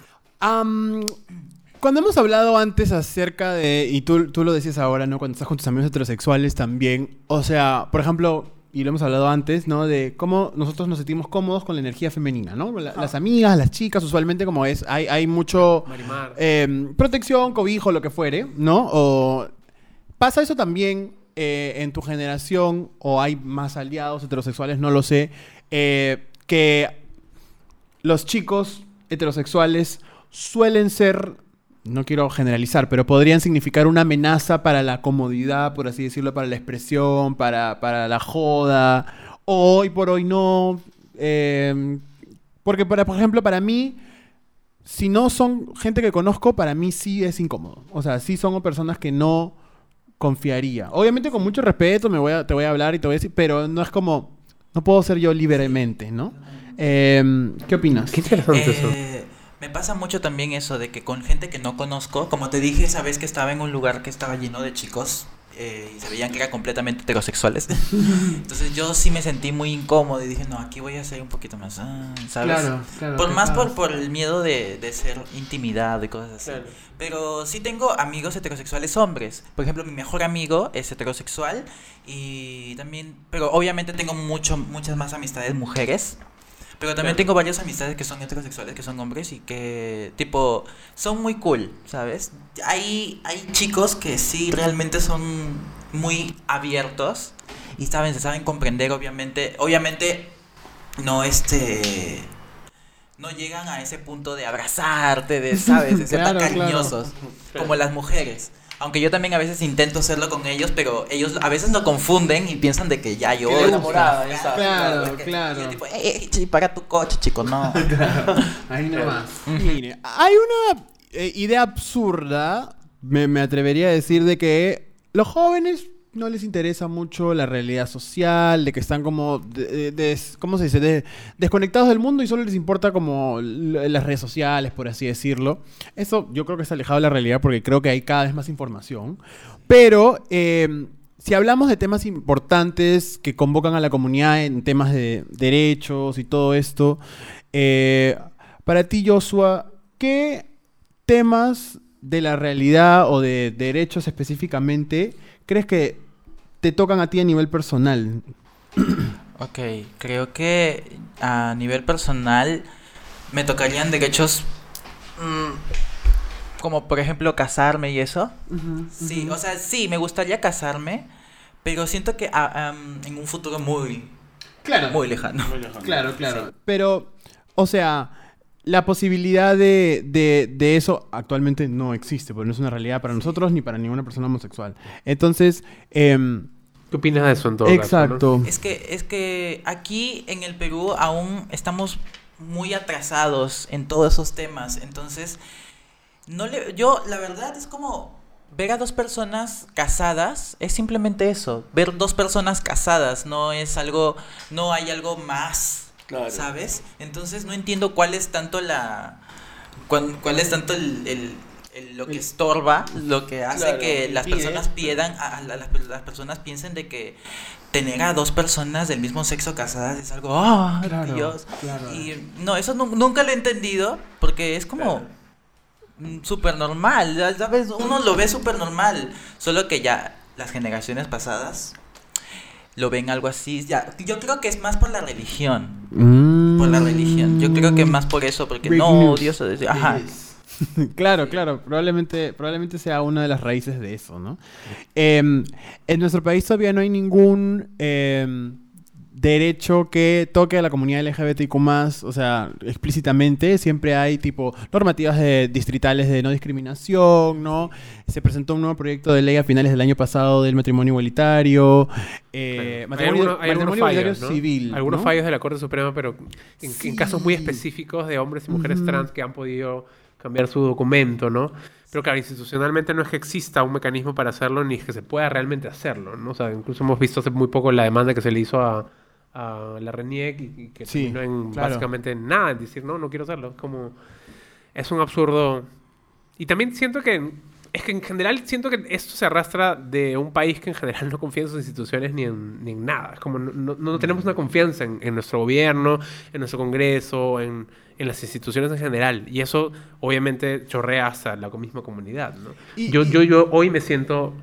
Cuando hemos hablado antes acerca de, y tú, tú lo decías ahora, ¿no? Cuando estás con tus amigos heterosexuales también, o sea, por ejemplo, y lo hemos hablado antes, ¿no? De cómo nosotros nos sentimos cómodos con la energía femenina, ¿no? La- Las amigas, las chicas, usualmente como es, hay, hay mucho Marimar. eh, protección, cobijo, lo que fuere, ¿no? O pasa eso también eh, en tu generación, o hay más aliados heterosexuales, no lo sé, eh, que los chicos heterosexuales suelen ser, no quiero generalizar, pero podrían significar una amenaza para la comodidad, por así decirlo, para la expresión, para, para la joda. Hoy por hoy no. eh, porque, para, por ejemplo, para mí, si no son gente que conozco, para mí sí es incómodo. O sea, sí son personas que no confiaría. Obviamente con mucho respeto me voy a, te voy a hablar y te voy a decir, pero no es como, no puedo ser yo libremente, ¿no? Eh, ¿Qué opinas? Qué interesante eso. Eh, me pasa mucho también eso de que con gente que no conozco, como te dije esa vez que estaba en un lugar que estaba lleno de chicos eh, y se veían que eran completamente heterosexuales. Entonces yo sí me sentí muy incómodo y dije, no, aquí voy a ser un poquito más, ah, ¿sabes? Claro, claro, Por más por, por el miedo de, de ser intimidado y cosas así. Claro. Pero sí tengo amigos heterosexuales hombres. Por ejemplo, mi mejor amigo es heterosexual y también, pero obviamente tengo mucho, muchas más amistades mujeres. Pero también tengo varias amistades que son heterosexuales, que son hombres y que, tipo, son muy cool, ¿sabes? Hay, hay chicos que sí realmente son muy abiertos y saben, se saben comprender, obviamente. Obviamente, no este. No llegan a ese punto de abrazarte, de, ¿sabes? De ser Claro, tan claro. cariñosos como las mujeres. Aunque yo también a veces intento hacerlo con ellos, pero ellos a veces lo confunden y piensan de que ya yo Que enamorada, ya sabes, Claro, claro. y yo tipo, "Eh, eh, para tu coche, chico, no. Ahí nomás. Mire, hay una eh, idea absurda, me, me atrevería a decir, de que los jóvenes no les interesa mucho la realidad social, de que están como, ¿cómo se dice? De- desconectados del mundo y solo les importa como las redes sociales, por así decirlo. Eso yo creo que está alejado de la realidad porque creo que hay cada vez más información. Pero eh, si hablamos de temas importantes que convocan a la comunidad en temas de derechos y todo esto, eh, para ti, Joshua, ¿qué temas de la realidad o de derechos específicamente crees que te tocan a ti a nivel personal? Ok, creo que a nivel personal me tocarían derechos mm, como por ejemplo casarme y eso. Sí, o sea, sí, me gustaría casarme, pero siento que ah, en un futuro muy, Claro. muy lejano. Claro, claro. Pero, o sea, la posibilidad de, de- de eso actualmente no existe, porque no es una realidad para nosotros ni para ninguna persona homosexual. Entonces, em, ¿Qué opinas de eso en todo caso, no? exacto. Es que, es que aquí en el Perú aún estamos muy atrasados en todos esos temas. Entonces, no le, yo la verdad es como ver a dos personas casadas, es simplemente eso. Ver dos personas casadas, no es algo, no hay algo más Claro. ¿Sabes? Entonces no entiendo cuál es tanto la. cuál es tanto el- lo que estorba, lo que hace Claro, que las personas pierdan, a, a la- las, las personas piensen de que tener a dos personas del mismo sexo casadas es algo, ¡ah, Claro, Dios! claro. Y no, eso nu- nunca lo he entendido porque es como mm, súper normal, ya ¿sabes? Uno lo ve súper normal, solo que ya las generaciones pasadas lo ven algo así. Ya, yo creo que es más por la religión. Por la religión. Yo creo que más por eso, porque Big no, news. Dios, ajá. claro, claro, probablemente, probablemente sea una de las raíces de eso, ¿no? Em, en nuestro país todavía no hay ningún em, derecho que toque a la comunidad LGBTQ+, o sea, explícitamente, siempre hay tipo normativas de- distritales de no discriminación, ¿no? Se presentó un nuevo proyecto de ley a finales del año pasado del matrimonio igualitario, eh, matrimonio, hay igualitario civil, Algunos ¿no? fallos de la Corte Suprema, pero en, en casos muy específicos de hombres y mujeres trans que han podido cambiar su documento, ¿no? Pero claro, institucionalmente no es que exista un mecanismo para hacerlo ni es que se pueda realmente hacerlo, ¿no? O sea, incluso hemos visto hace muy poco la demanda que se le hizo a, a la RENIEC y, y que Sí, terminó en claro. básicamente en nada, en decir, no, no quiero hacerlo. Es como... Es un absurdo. Y también siento que... Es que en general siento que esto se arrastra de un país que en general no confía en sus instituciones ni en, ni en nada. Es como no, no- no tenemos una confianza en, en nuestro gobierno, en nuestro Congreso, en, en las instituciones en general. Y eso obviamente chorrea hasta la misma comunidad. ¿no? Y- yo, y- yo, yo hoy me siento,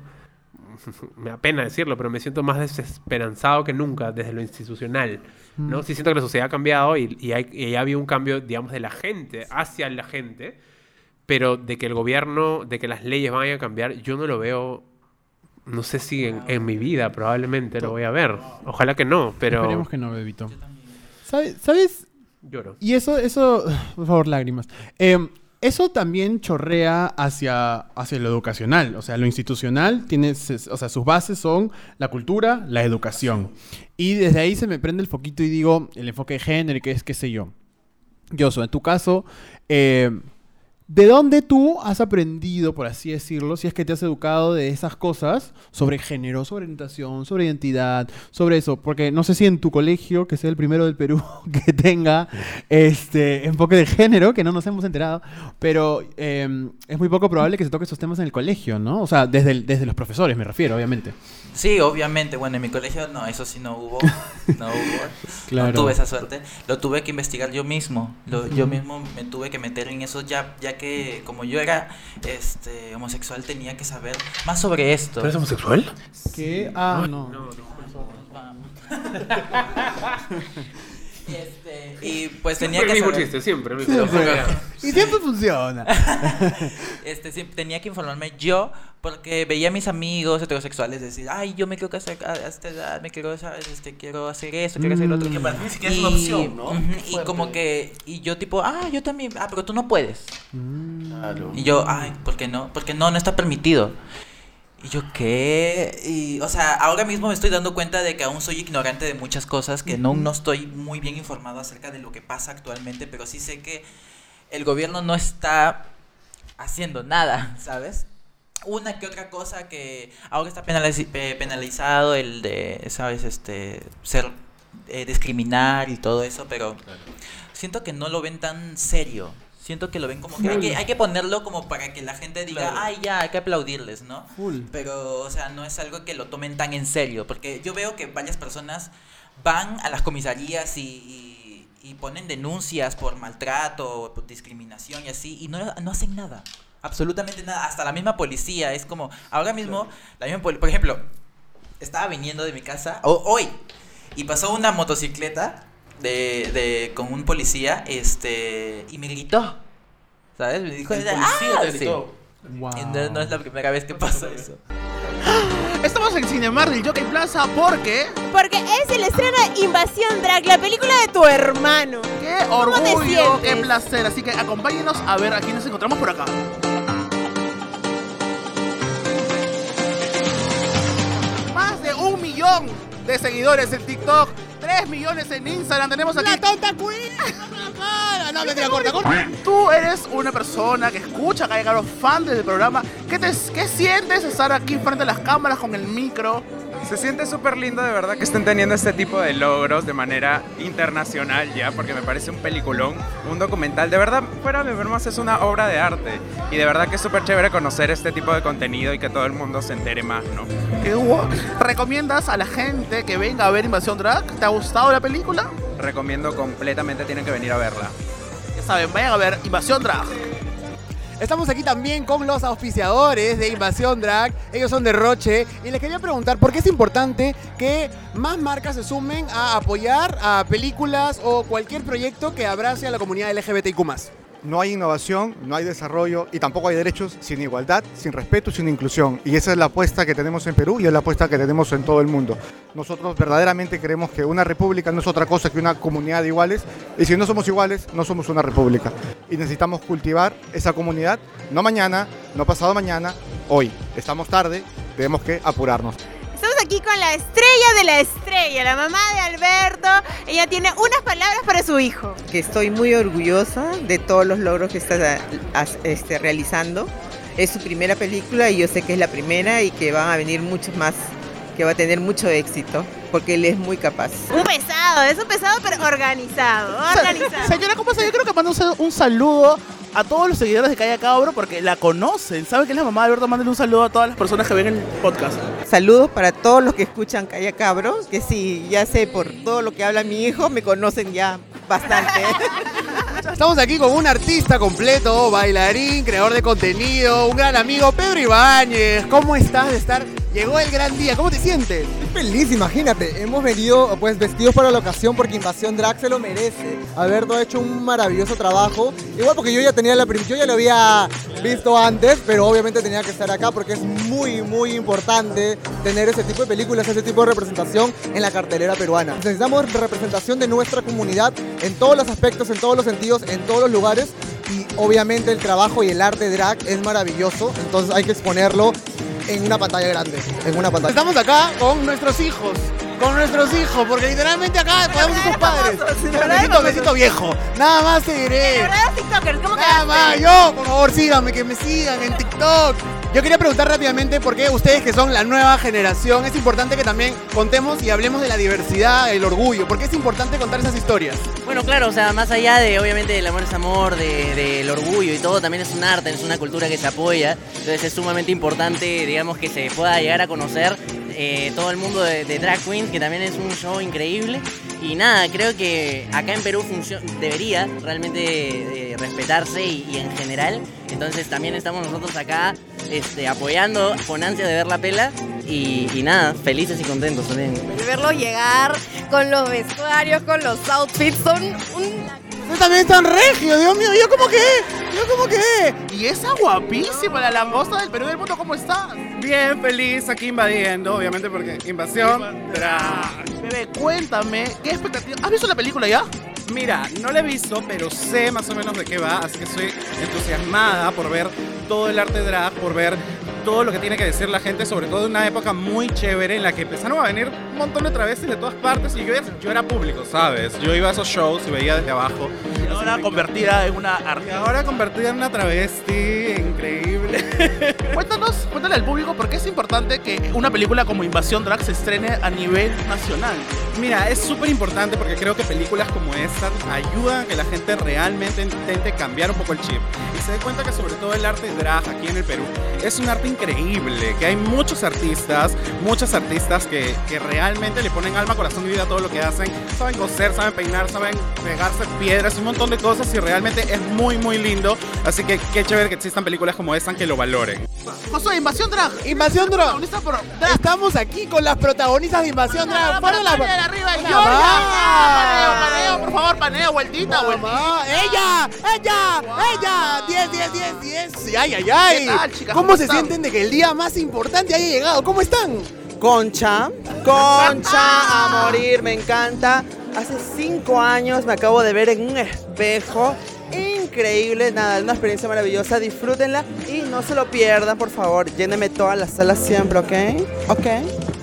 me da pena decirlo, pero me siento más desesperanzado que nunca desde lo institucional. ¿no? Sí siento que la sociedad ha cambiado y, y, hay, y ha habido un cambio, digamos, de la gente hacia la gente, pero de que el gobierno, de que las leyes vayan a cambiar, yo no lo veo, no sé si en, en mi vida probablemente lo voy a ver. Ojalá que no, pero Esperemos que no, bebito. ¿Sabes? ¿Sabes? Lloro. Y eso, eso, por favor, lágrimas. Eh, eso también chorrea hacia, hacia lo educacional. O sea, lo institucional tiene, o sea, sus bases son la cultura, la educación. Y desde ahí se me prende el foquito y digo, el enfoque de género, y qué es, qué sé yo. Yoso, en tu caso, eh, ¿de dónde tú has aprendido, por así decirlo, si es que te has educado de esas cosas sobre género, sobre orientación, sobre identidad, sobre eso? Porque no sé si en tu colegio, que sea el primero del Perú, que tenga este enfoque de género, que no nos hemos enterado, pero eh, es muy poco probable que se toque esos temas en el colegio, ¿no? O sea, desde, el- desde los profesores me refiero, obviamente. Sí, obviamente. Bueno, en mi colegio no, eso sí no hubo. No hubo. Claro. No tuve esa suerte. Lo tuve que investigar yo mismo. Lo- Yo mismo me tuve que meter en eso ya, ya que como yo era este, homosexual tenía que saber más sobre esto. ¿Tú eres homosexual? ¿Qué? Ah, no. Este, y pues tenía Siempre que el mismo saber, chiste, siempre. Siempre. Y siempre funciona. este, sí, tenía que informarme yo porque veía a mis amigos heterosexuales decir, ay, yo me quiero casar a esta edad, me quiero, ¿sabes? Este, quiero hacer esto, quiero hacer lo otro. Mm. Que para siquiera es una opción, ¿no? y como que, y yo tipo, ah, yo también, ah, pero tú no puedes. Claro. Y yo, ay, ¿por qué no? Porque no, no está permitido. Y yo, ¿qué? Y, o sea, ahora mismo me estoy dando cuenta de que aún soy ignorante de muchas cosas, que no, no estoy muy bien informado acerca de lo que pasa actualmente, pero sí sé que el gobierno no está haciendo nada, ¿sabes? Una que otra cosa que ahora está penaliz- penalizado el de, ¿sabes? Este, ser, eh, discriminar y todo eso, pero siento que no lo ven tan serio. Siento que lo ven como que hay que, hay que ponerlo como para que la gente diga, Claro. ay, ya, hay que aplaudirles, ¿no? Full. Pero, o sea, no es algo que lo tomen tan en serio, porque yo veo que varias personas van a las comisarías y, y- y ponen denuncias por maltrato, por discriminación y así, y no, no hacen nada, absolutamente nada, hasta la misma policía, es como, ahora mismo, la misma por ejemplo, estaba viniendo de mi casa, o- hoy, y pasó una motocicleta de, de, con un policía, este, y me gritó, ¿sabes? Me dijo, El "Ah", policía te sí. gritó. Wow. Y No, no es la primera vez que pasa eso. Estamos en Cinemar del Jockey Plaza porque Porque es el estreno de Invasión Drag, la película de tu hermano. qué ¿Cómo te orgullo, qué placer. Así que acompáñenos a ver a quién nos encontramos por acá. Más de un millón de seguidores en TikTok, 3 millones en Instagram. Tenemos aquí. ¡La tonta queen! No, mentira, corta, corta. Tú eres una persona que escucha Calle Caro, fan del programa. ¿Qué, te, ¿Qué sientes estar aquí frente a las cámaras con el micro? Se siente súper lindo de verdad que estén teniendo este tipo de logros de manera internacional ya, porque me parece un peliculón, un documental. De verdad, fuera de más es una obra de arte. Y de verdad que es súper chévere conocer este tipo de contenido y que todo el mundo se entere más, ¿no? ¿Qué hubo? ¿Recomiendas a la gente que venga a ver Invasión Drag? ¿Te ha gustado la película? Recomiendo completamente, tienen que venir a verla. Ya saben, vayan a ver Invasión Drag. Estamos aquí también con los auspiciadores de Invasión Drag. Ellos son de Roche. Y les quería preguntar por qué es importante que más marcas se sumen a apoyar a películas o cualquier proyecto que abrace a la comunidad LGBTIQ. No hay innovación, no hay desarrollo y tampoco hay derechos sin igualdad, sin respeto, sin inclusión. Y esa es la apuesta que tenemos en Perú y es la apuesta que tenemos en todo el mundo. Nosotros verdaderamente creemos que una república no es otra cosa que una comunidad de iguales. Y si no somos iguales, no somos una república. Y necesitamos cultivar esa comunidad, no mañana, no pasado mañana, hoy. Estamos tarde, tenemos que apurarnos. Estamos aquí con la estrella de la estrella, la mamá de Alberto. Ella tiene unas palabras para su hijo. que estoy muy orgullosa de todos los logros que está este, realizando. Es su primera película y yo sé que es la primera y que van a venir muchos más, que va a tener mucho éxito, porque él es muy capaz. Un pesado, es un pesado pero organizado, organizado. Señora, ¿cómo está? Yo creo que manda un saludo a todos los seguidores de Calla Cabro porque la conocen. ¿Saben que es la mamá de Alberto? Mándenle un saludo a todas las personas que ven el podcast. Saludos para todos los que escuchan Calla Cabro, que sí, ya sé por todo lo que habla mi hijo, me conocen ya bastante. Estamos aquí con un artista completo, bailarín, creador de contenido, un gran amigo, Pedro Ibáñez. ¿Cómo estás de estar? Llegó el gran día, ¿cómo te sientes? feliz, imagínate. Hemos venido pues vestidos para la ocasión porque Invasión Drag se lo merece. Alberto ha hecho un maravilloso trabajo. Igual porque yo ya tenía la yo ya lo había visto antes, pero obviamente tenía que estar acá porque es muy muy importante tener ese tipo de películas, ese tipo de representación en la cartelera peruana. Necesitamos representación de nuestra comunidad en todos los aspectos, en todos los sentidos, en todos los lugares y obviamente el trabajo y el arte drag es maravilloso, entonces hay que exponerlo en una pantalla grande, en una pantalla. Estamos acá con nuestros hijos. Con nuestros hijos, porque literalmente acá podemos ser tus padres. Besito, besito viejo. Nada más te diré. verdad, los TikTokers, ¿cómo Nada más, yo, por favor, síganme, que me sigan en TikTok. Yo quería preguntar rápidamente por qué ustedes que son la nueva generación, es importante que también contemos y hablemos de la diversidad, el orgullo. ¿Por qué es importante contar esas historias? Bueno, claro, o sea, más allá de, obviamente, el amor es amor, de- del orgullo y todo, también es un arte, es una cultura que se apoya. Entonces es sumamente importante, digamos, que se pueda llegar a conocer eh, todo el mundo de, Drag Queens, que también es un show increíble. Y nada, creo que acá en Perú debería realmente eh, respetarse y en general. Entonces también estamos nosotros acá este, apoyando con ansia de ver la pela. Y, y nada, felices y contentos también. De verlos llegar con los vestuarios, con los outfits, son un... Ustedes también están regios, Dios mío, yo como que, yo como que. Y esa guapísima, la langosta del Perú del mundo, ¿cómo estás? Bien feliz aquí invadiendo, obviamente porque invasión. Drag. Bebé, cuéntame, ¿qué expectativa? ¿Has visto la película ya? Mira, no la he visto, pero sé más o menos de qué va, así que estoy entusiasmada por ver todo el arte drag, por ver todo lo que tiene que decir la gente, sobre todo en una época muy chévere en la que empezaron a venir un montón de travestis de todas partes y yo, yo era público, ¿sabes? Yo iba a esos shows y veía desde abajo. Y ahora convertida en una artista. ahora convertida en una travesti, increíble. Cuéntanos, cuéntale al público por qué es importante que una película como Invasión Drag se estrene a nivel nacional. Mira, es súper importante porque creo que películas como esta ayudan a que la gente realmente intente cambiar un poco el chip y se dé cuenta que sobre todo el arte drag aquí en el Perú es un arte increíble, que hay muchos artistas, muchas artistas que, que realmente le ponen alma, corazón y vida a todo lo que hacen, saben coser, saben peinar, saben pegarse piedras, un montón de cosas y realmente es muy muy lindo, así que qué chévere que existan películas como esta que lo valoren. Josué, Invasión Drag. Invasión Drag. Protagonista por Drag. Estamos aquí con las protagonistas de Invasión Drag. Fuera la de arriba. Paneo, paneo, por favor, paneo, vueltita, vueltita. Ella, ella, ella. 10, 10, 10, 10. Ay, ay, ay. ¿Qué tal, chicas? ¿Cómo, ¿Cómo se están? sienten de que el día más importante haya llegado? ¿Cómo están? Concha, concha a morir, me encanta. Hace cinco años me acabo de ver en un espejo. Increíble, nada, una experiencia maravillosa. Disfrútenla y no se lo pierdan, por favor. Llénenme todas las salas siempre, ¿ok? ¿Ok?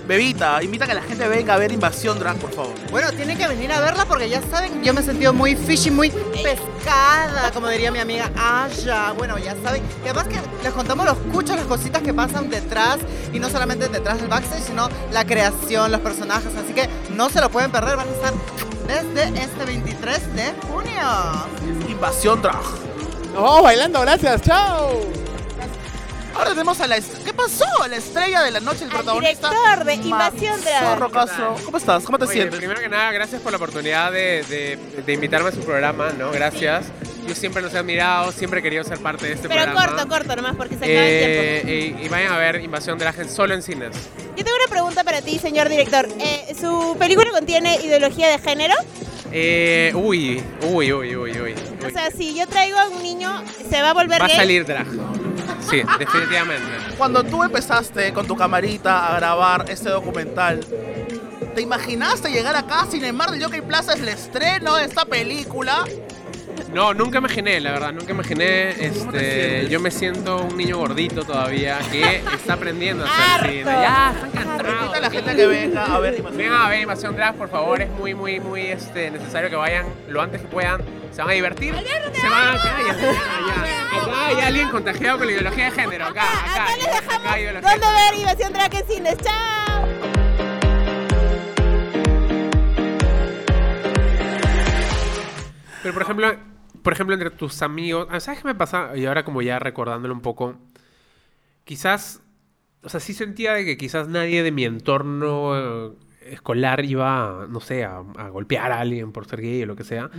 Bebita, invita a que la gente venga a ver Invasión Drag, por favor. Bueno, tienen que venir a verla porque ya saben, yo me he sentido muy fishy, muy pescada, como diría mi amiga Aya. Bueno, ya saben. Y además que les contamos los cuchos, las cositas que pasan detrás, y no solamente detrás del backstage, sino la creación, los personajes. Así que no se lo pueden perder, van a estar desde este 23 de junio. Invasión Drag. Nos vamos bailando, gracias, chao. Ahora tenemos a la... ¿Qué pasó? A la estrella de la noche, el protagonista. director de Invasión Drag. Zorro Castro. ¿Cómo estás? ¿Cómo te Oye, sientes? Primero que nada, gracias por la oportunidad de, de- de invitarme a su programa, ¿no? Gracias. Yo siempre los he admirado, siempre he querido ser parte de este Pero programa. corto, corto nomás porque se acaba el Eh, tiempo. y, y vayan a ver Invasión de la Gente solo en cines. Yo tengo una pregunta para ti, señor director. Eh, ¿Su película contiene ideología de género? Eh, uy, uy, uy, uy, uy. O sea, si yo traigo a un niño, ¿se va a volver Va a gay? salir drag. Sí, definitivamente. Cuando tú empezaste con tu camarita a grabar este documental, ¿te imaginaste llegar acá? Sin embargo, el Jockey Plaza es el estreno de esta película. No, nunca imaginé, la verdad, nunca imaginé. Este, yo me siento un niño gordito todavía que está aprendiendo a hacer cine. Ya, están cansados. Invita a la gente que venga a ver Vengan a ver Invasión Drag, por favor. Es muy, muy, muy este, necesario que vayan lo antes que puedan. Se van a divertir. Se van a... Ya, ya, ya. Acá hay alguien contagiado con la ideología de género. Acá, acá. Acá hay ideología de ¿Dónde ver Invasión Drag en cines? ¡Chao! Pero por ejemplo, por ejemplo, entre tus amigos, ah, ¿sabes qué me pasa? Y ahora como ya recordándolo un poco, quizás, o sea, sí sentía de que quizás nadie de mi entorno eh, escolar iba, no sé, a, a golpear a alguien por ser gay o lo que sea.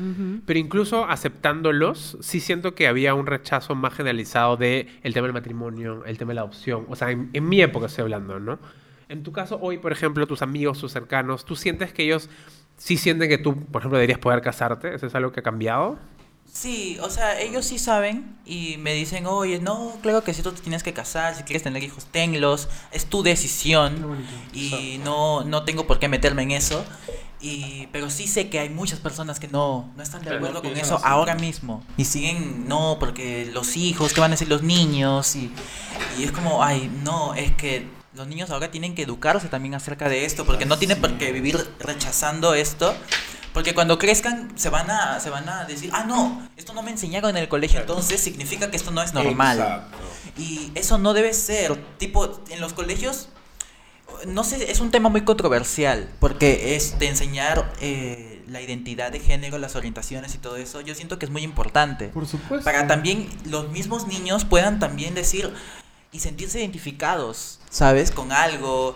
Pero incluso aceptándolos, sí siento que había un rechazo más generalizado de el tema del matrimonio, el tema de la adopción. O sea, en, en mi época estoy hablando, ¿no? En tu caso, hoy, por ejemplo, tus amigos, tus cercanos, ¿tú sientes que ellos sí sienten que tú, por ejemplo, deberías poder casarte? ¿Eso es algo que ha cambiado? Sí, o sea, ellos sí saben y me dicen, oye, no, claro que si tú te tienes que casar, si quieres tener hijos, tenlos, es tu decisión y no, no tengo por qué meterme en eso. Y, pero sí sé que hay muchas personas que no, no están de acuerdo con eso así. ahora mismo. Y siguen, no, porque los hijos, ¿qué van a decir los niños? Y, y es como, ay, no, es que los niños ahora tienen que educarse también acerca de esto, porque no tienen por qué vivir rechazando esto. Porque cuando crezcan se van a se van a decir, ah, no, esto no me enseñaron en el colegio, entonces significa que esto no es normal. Exacto. Y eso no debe ser. Tipo, en los colegios, no sé, es un tema muy controversial, porque es de enseñar eh, la identidad de género, las orientaciones y todo eso, yo siento que es muy importante. Por supuesto. Para también los mismos niños puedan también decir y sentirse identificados, ¿sabes? Con algo.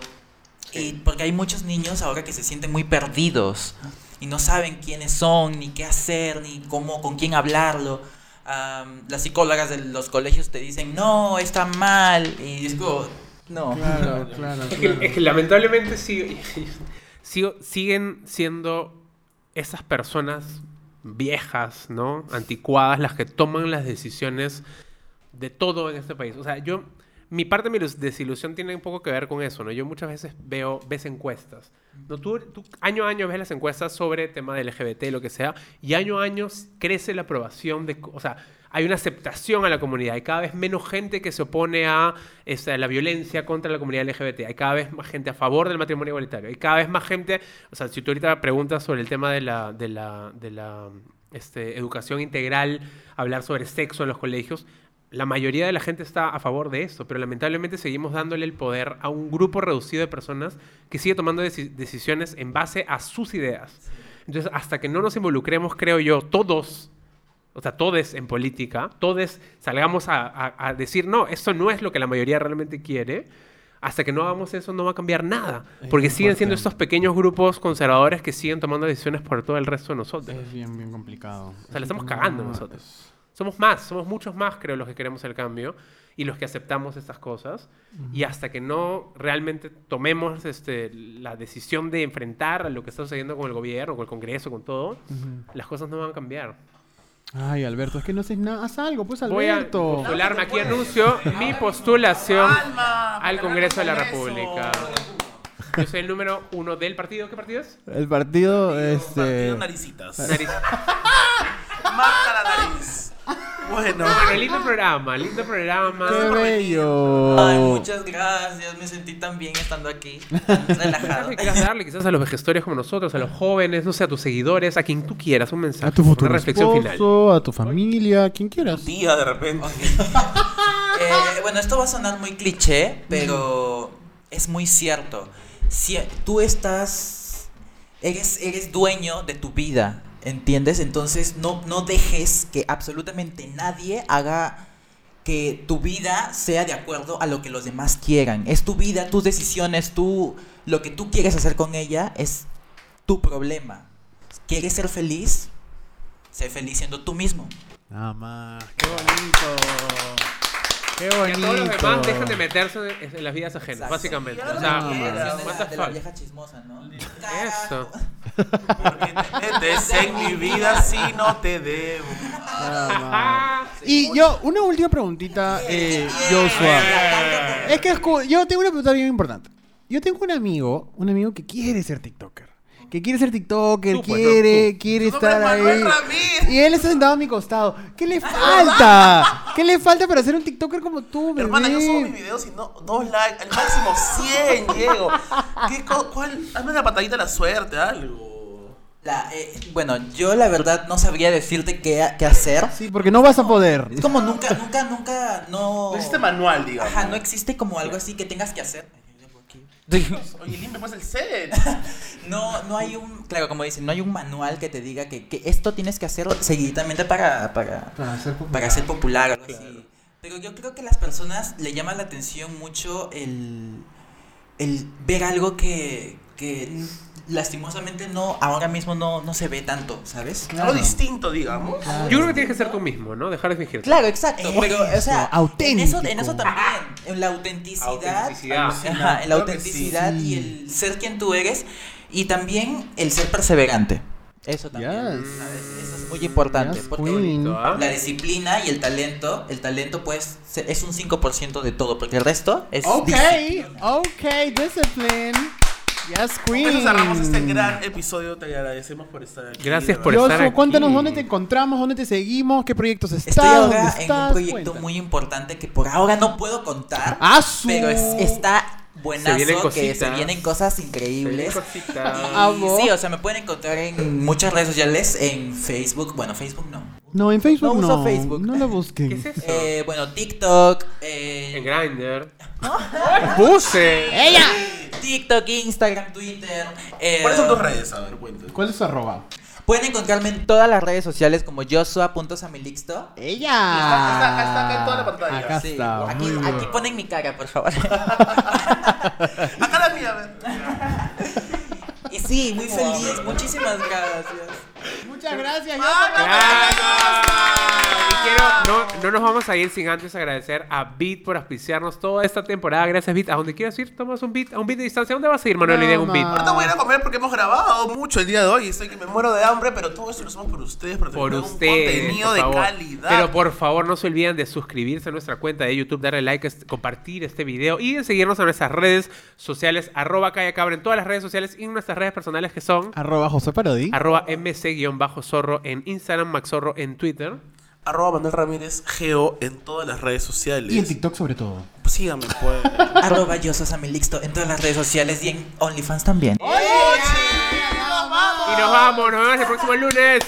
Y porque hay muchos niños ahora que se sienten muy perdidos y no saben quiénes son, ni qué hacer, ni cómo, con quién hablarlo. Las psicólogas de los colegios te dicen, no, está mal. Y es como, no. Claro, claro, Es que, es que lamentablemente sigo- sigo- siguen siendo esas personas viejas, ¿no? Anticuadas las que toman las decisiones de todo en este país. O sea, yo, mi parte de mi desilusión tiene un poco que ver con eso, ¿no? Yo muchas veces veo, ves encuestas. ¿no? Tú, tú año a año ves las encuestas sobre tema de LGBT, lo que sea, y año a año crece la aprobación de... O sea, hay una aceptación a la comunidad. Hay cada vez menos gente que se opone a esta, la violencia contra la comunidad LGBT. Hay cada vez más gente a favor del matrimonio igualitario. Hay cada vez más gente... O sea, si tú ahorita preguntas sobre el tema de la, de la, de la este, educación integral, hablar sobre sexo en los colegios, la mayoría de la gente está a favor de esto, pero lamentablemente seguimos dándole el poder a un grupo reducido de personas que sigue tomando deci- decisiones en base a sus ideas. Entonces, hasta que no nos involucremos, creo yo, todos, o sea, todos en política, todos salgamos a, a- a decir, no, esto no es lo que la mayoría realmente quiere, hasta que no hagamos eso no va a cambiar nada, porque siguen siendo estos pequeños grupos conservadores que siguen tomando decisiones por todo el resto de nosotros. Es bien, bien complicado. O sea, le estamos cagando nosotros. Somos más, somos muchos más, creo, los que queremos el cambio y los que aceptamos estas cosas. Y hasta que no realmente tomemos este, la decisión de enfrentar a lo que está sucediendo con el gobierno, con el Congreso, con todo, Ujú. las cosas no van a cambiar. Ay, Alberto, es que no haces nada. Haz algo, pues, Voy a Alberto. postularme aquí, anuncio mi postulación al Congreso de la República. Yo soy el número uno del partido. ¿Qué partido es? El partido, este... Partido Naricitas. Nariz. Marca la nariz. Bueno. Bueno, lindo programa, lindo programa. ¡Qué bello! Ay, muchas gracias. Me sentí tan bien estando aquí. Relajado. quieras darle quizás a los vegetarios como nosotros, a los jóvenes, no sé, a tus seguidores, a quien tú quieras, un mensaje, A tu futuro una reflexión final. esposo, a tu familia, quien quieras. Tía, de repente. Eh, bueno, esto va a sonar muy cliché, pero es muy cierto. Si tú estás, eres, eres dueño de tu vida, ¿entiendes? Entonces no, no dejes que absolutamente nadie haga que tu vida sea de acuerdo a lo que los demás quieran. Es tu vida, tus decisiones, tú, lo que tú quieres hacer con ella es tu problema. ¿Quieres ser feliz? Sé feliz siendo tú mismo. Nada más. ¡Qué bonito! ¡Qué Que a bonito! todos los demás dejan de meterse en, las vidas ajenas, básicamente. O sea, No, la, the de la fuck. vieja chismosa, ¿no? Eso. Metes en mi vida si no te debo. Y yo, una última preguntita, eh, Joshua. Es que escu- yo tengo una pregunta bien importante. Yo tengo un amigo, un amigo que quiere ser TikToker. Que quiere ser TikToker, Tú, pues, no, quiere, tú. quiere estar ahí. Y él está sentado a mi costado. ¿Qué le falta? ¿Qué le falta para ser un TikToker como tú, bebé? Hermana, yo subo mis videos y no, dos likes, al máximo 100 llego. ¿Qué ¿Cuál? Hazme la patadita de la suerte, algo. La, eh, bueno, yo la verdad no sabría decirte qué, qué hacer. Sí, porque no vas a poder. Es como nunca, nunca, nunca, no... No existe manual, digamos. Ajá, no existe como algo así que tengas que hacer. Oye, limpia pues el set. No, no hay un, claro, como dicen, no hay un manual que te diga que, que esto tienes que hacerlo seguidamente para, para, Para ser popular. para ser popular. o algo así. Pero yo creo que a las personas le llama la atención mucho el, el ver algo que, que lastimosamente no, ahora mismo no, no se ve tanto, ¿sabes? Algo distinto, digamos. Yo creo que tienes que ser tú mismo, ¿no? Dejar de fingir. Claro, exacto. Pero, o sea, auténtico. En eso, en eso también, en la autenticidad. Autenticidad. Ajá, en la autenticidad sí. y el ser quien tú eres. Y también el ser perseverante. Eso también. Yes. ¿sabes? Eso es muy importante. Yes, porque queen. ¿ah? la disciplina y el talento, el talento pues es un 5% de todo, porque el resto es Ok, disciplina. ok, discipline. Yes, Con queen. eso cerramos este gran episodio. Te agradecemos por estar aquí. Gracias por estar aquí. cuéntanos dónde te encontramos, dónde te seguimos, qué proyectos estás, Estoy dónde ahora en estás. un proyecto Cuéntanos. muy importante que por ahora no puedo contar. ¡Ah, su! Pero es- está buenazo, vienen que se vienen cosas Se increíbles. vienen cositas. Y Amo. sí, o sea, me pueden encontrar en muchas redes sociales, en Facebook, bueno, Facebook no. No, en Facebook No no. uso Facebook. No lo busquen. ¿Qué es eso? Eh, bueno, TikTok, eh, En Grindr. Puse. ¡Ella! TikTok, Instagram, Twitter. eh, ¿Cuáles son tus redes? A ver, cuéntame. ¿Cuál es su arroba? Pueden encontrarme en todas las redes sociales como Joshua.samilixto. ¡Ella! Está, está, está acá en toda la pantalla. Acá Sí, está. aquí, aquí ponen mi cara, por favor. Acá la mía, a ver. Sí, muy feliz. Muchísimas gracias. Muchas gracias, Gracias. Quiero, no, no nos vamos a ir sin antes agradecer a Beat por auspiciarnos toda esta temporada. Gracias, Beat. A donde quieras ir, tomas un beat, a un beat de distancia. ¿A dónde vas a ir, Manuel? No, Idea, un beat. ma. Ahorita voy a ir a comer porque hemos grabado mucho el día de hoy. Estoy que me muero de hambre, pero todo esto lo hacemos por ustedes, para Por tener un contenido por de favor. calidad. Pero por favor, no se olviden de suscribirse a nuestra cuenta de YouTube, darle like, compartir este video y de seguirnos en nuestras redes sociales, arroba Calla Cabra en todas las redes sociales y en nuestras redes personales que son Arroba José Parodi. arroba mc-zorro en Instagram, maxorro en Twitter. Arroba Manuel Ramírez Geo en todas las redes sociales. Y en TikTok sobre todo. Síganme, pues. Arroba Joshua.samilixto en todas las redes sociales y en OnlyFans también. Y nos vamos, nos vemos el próximo lunes.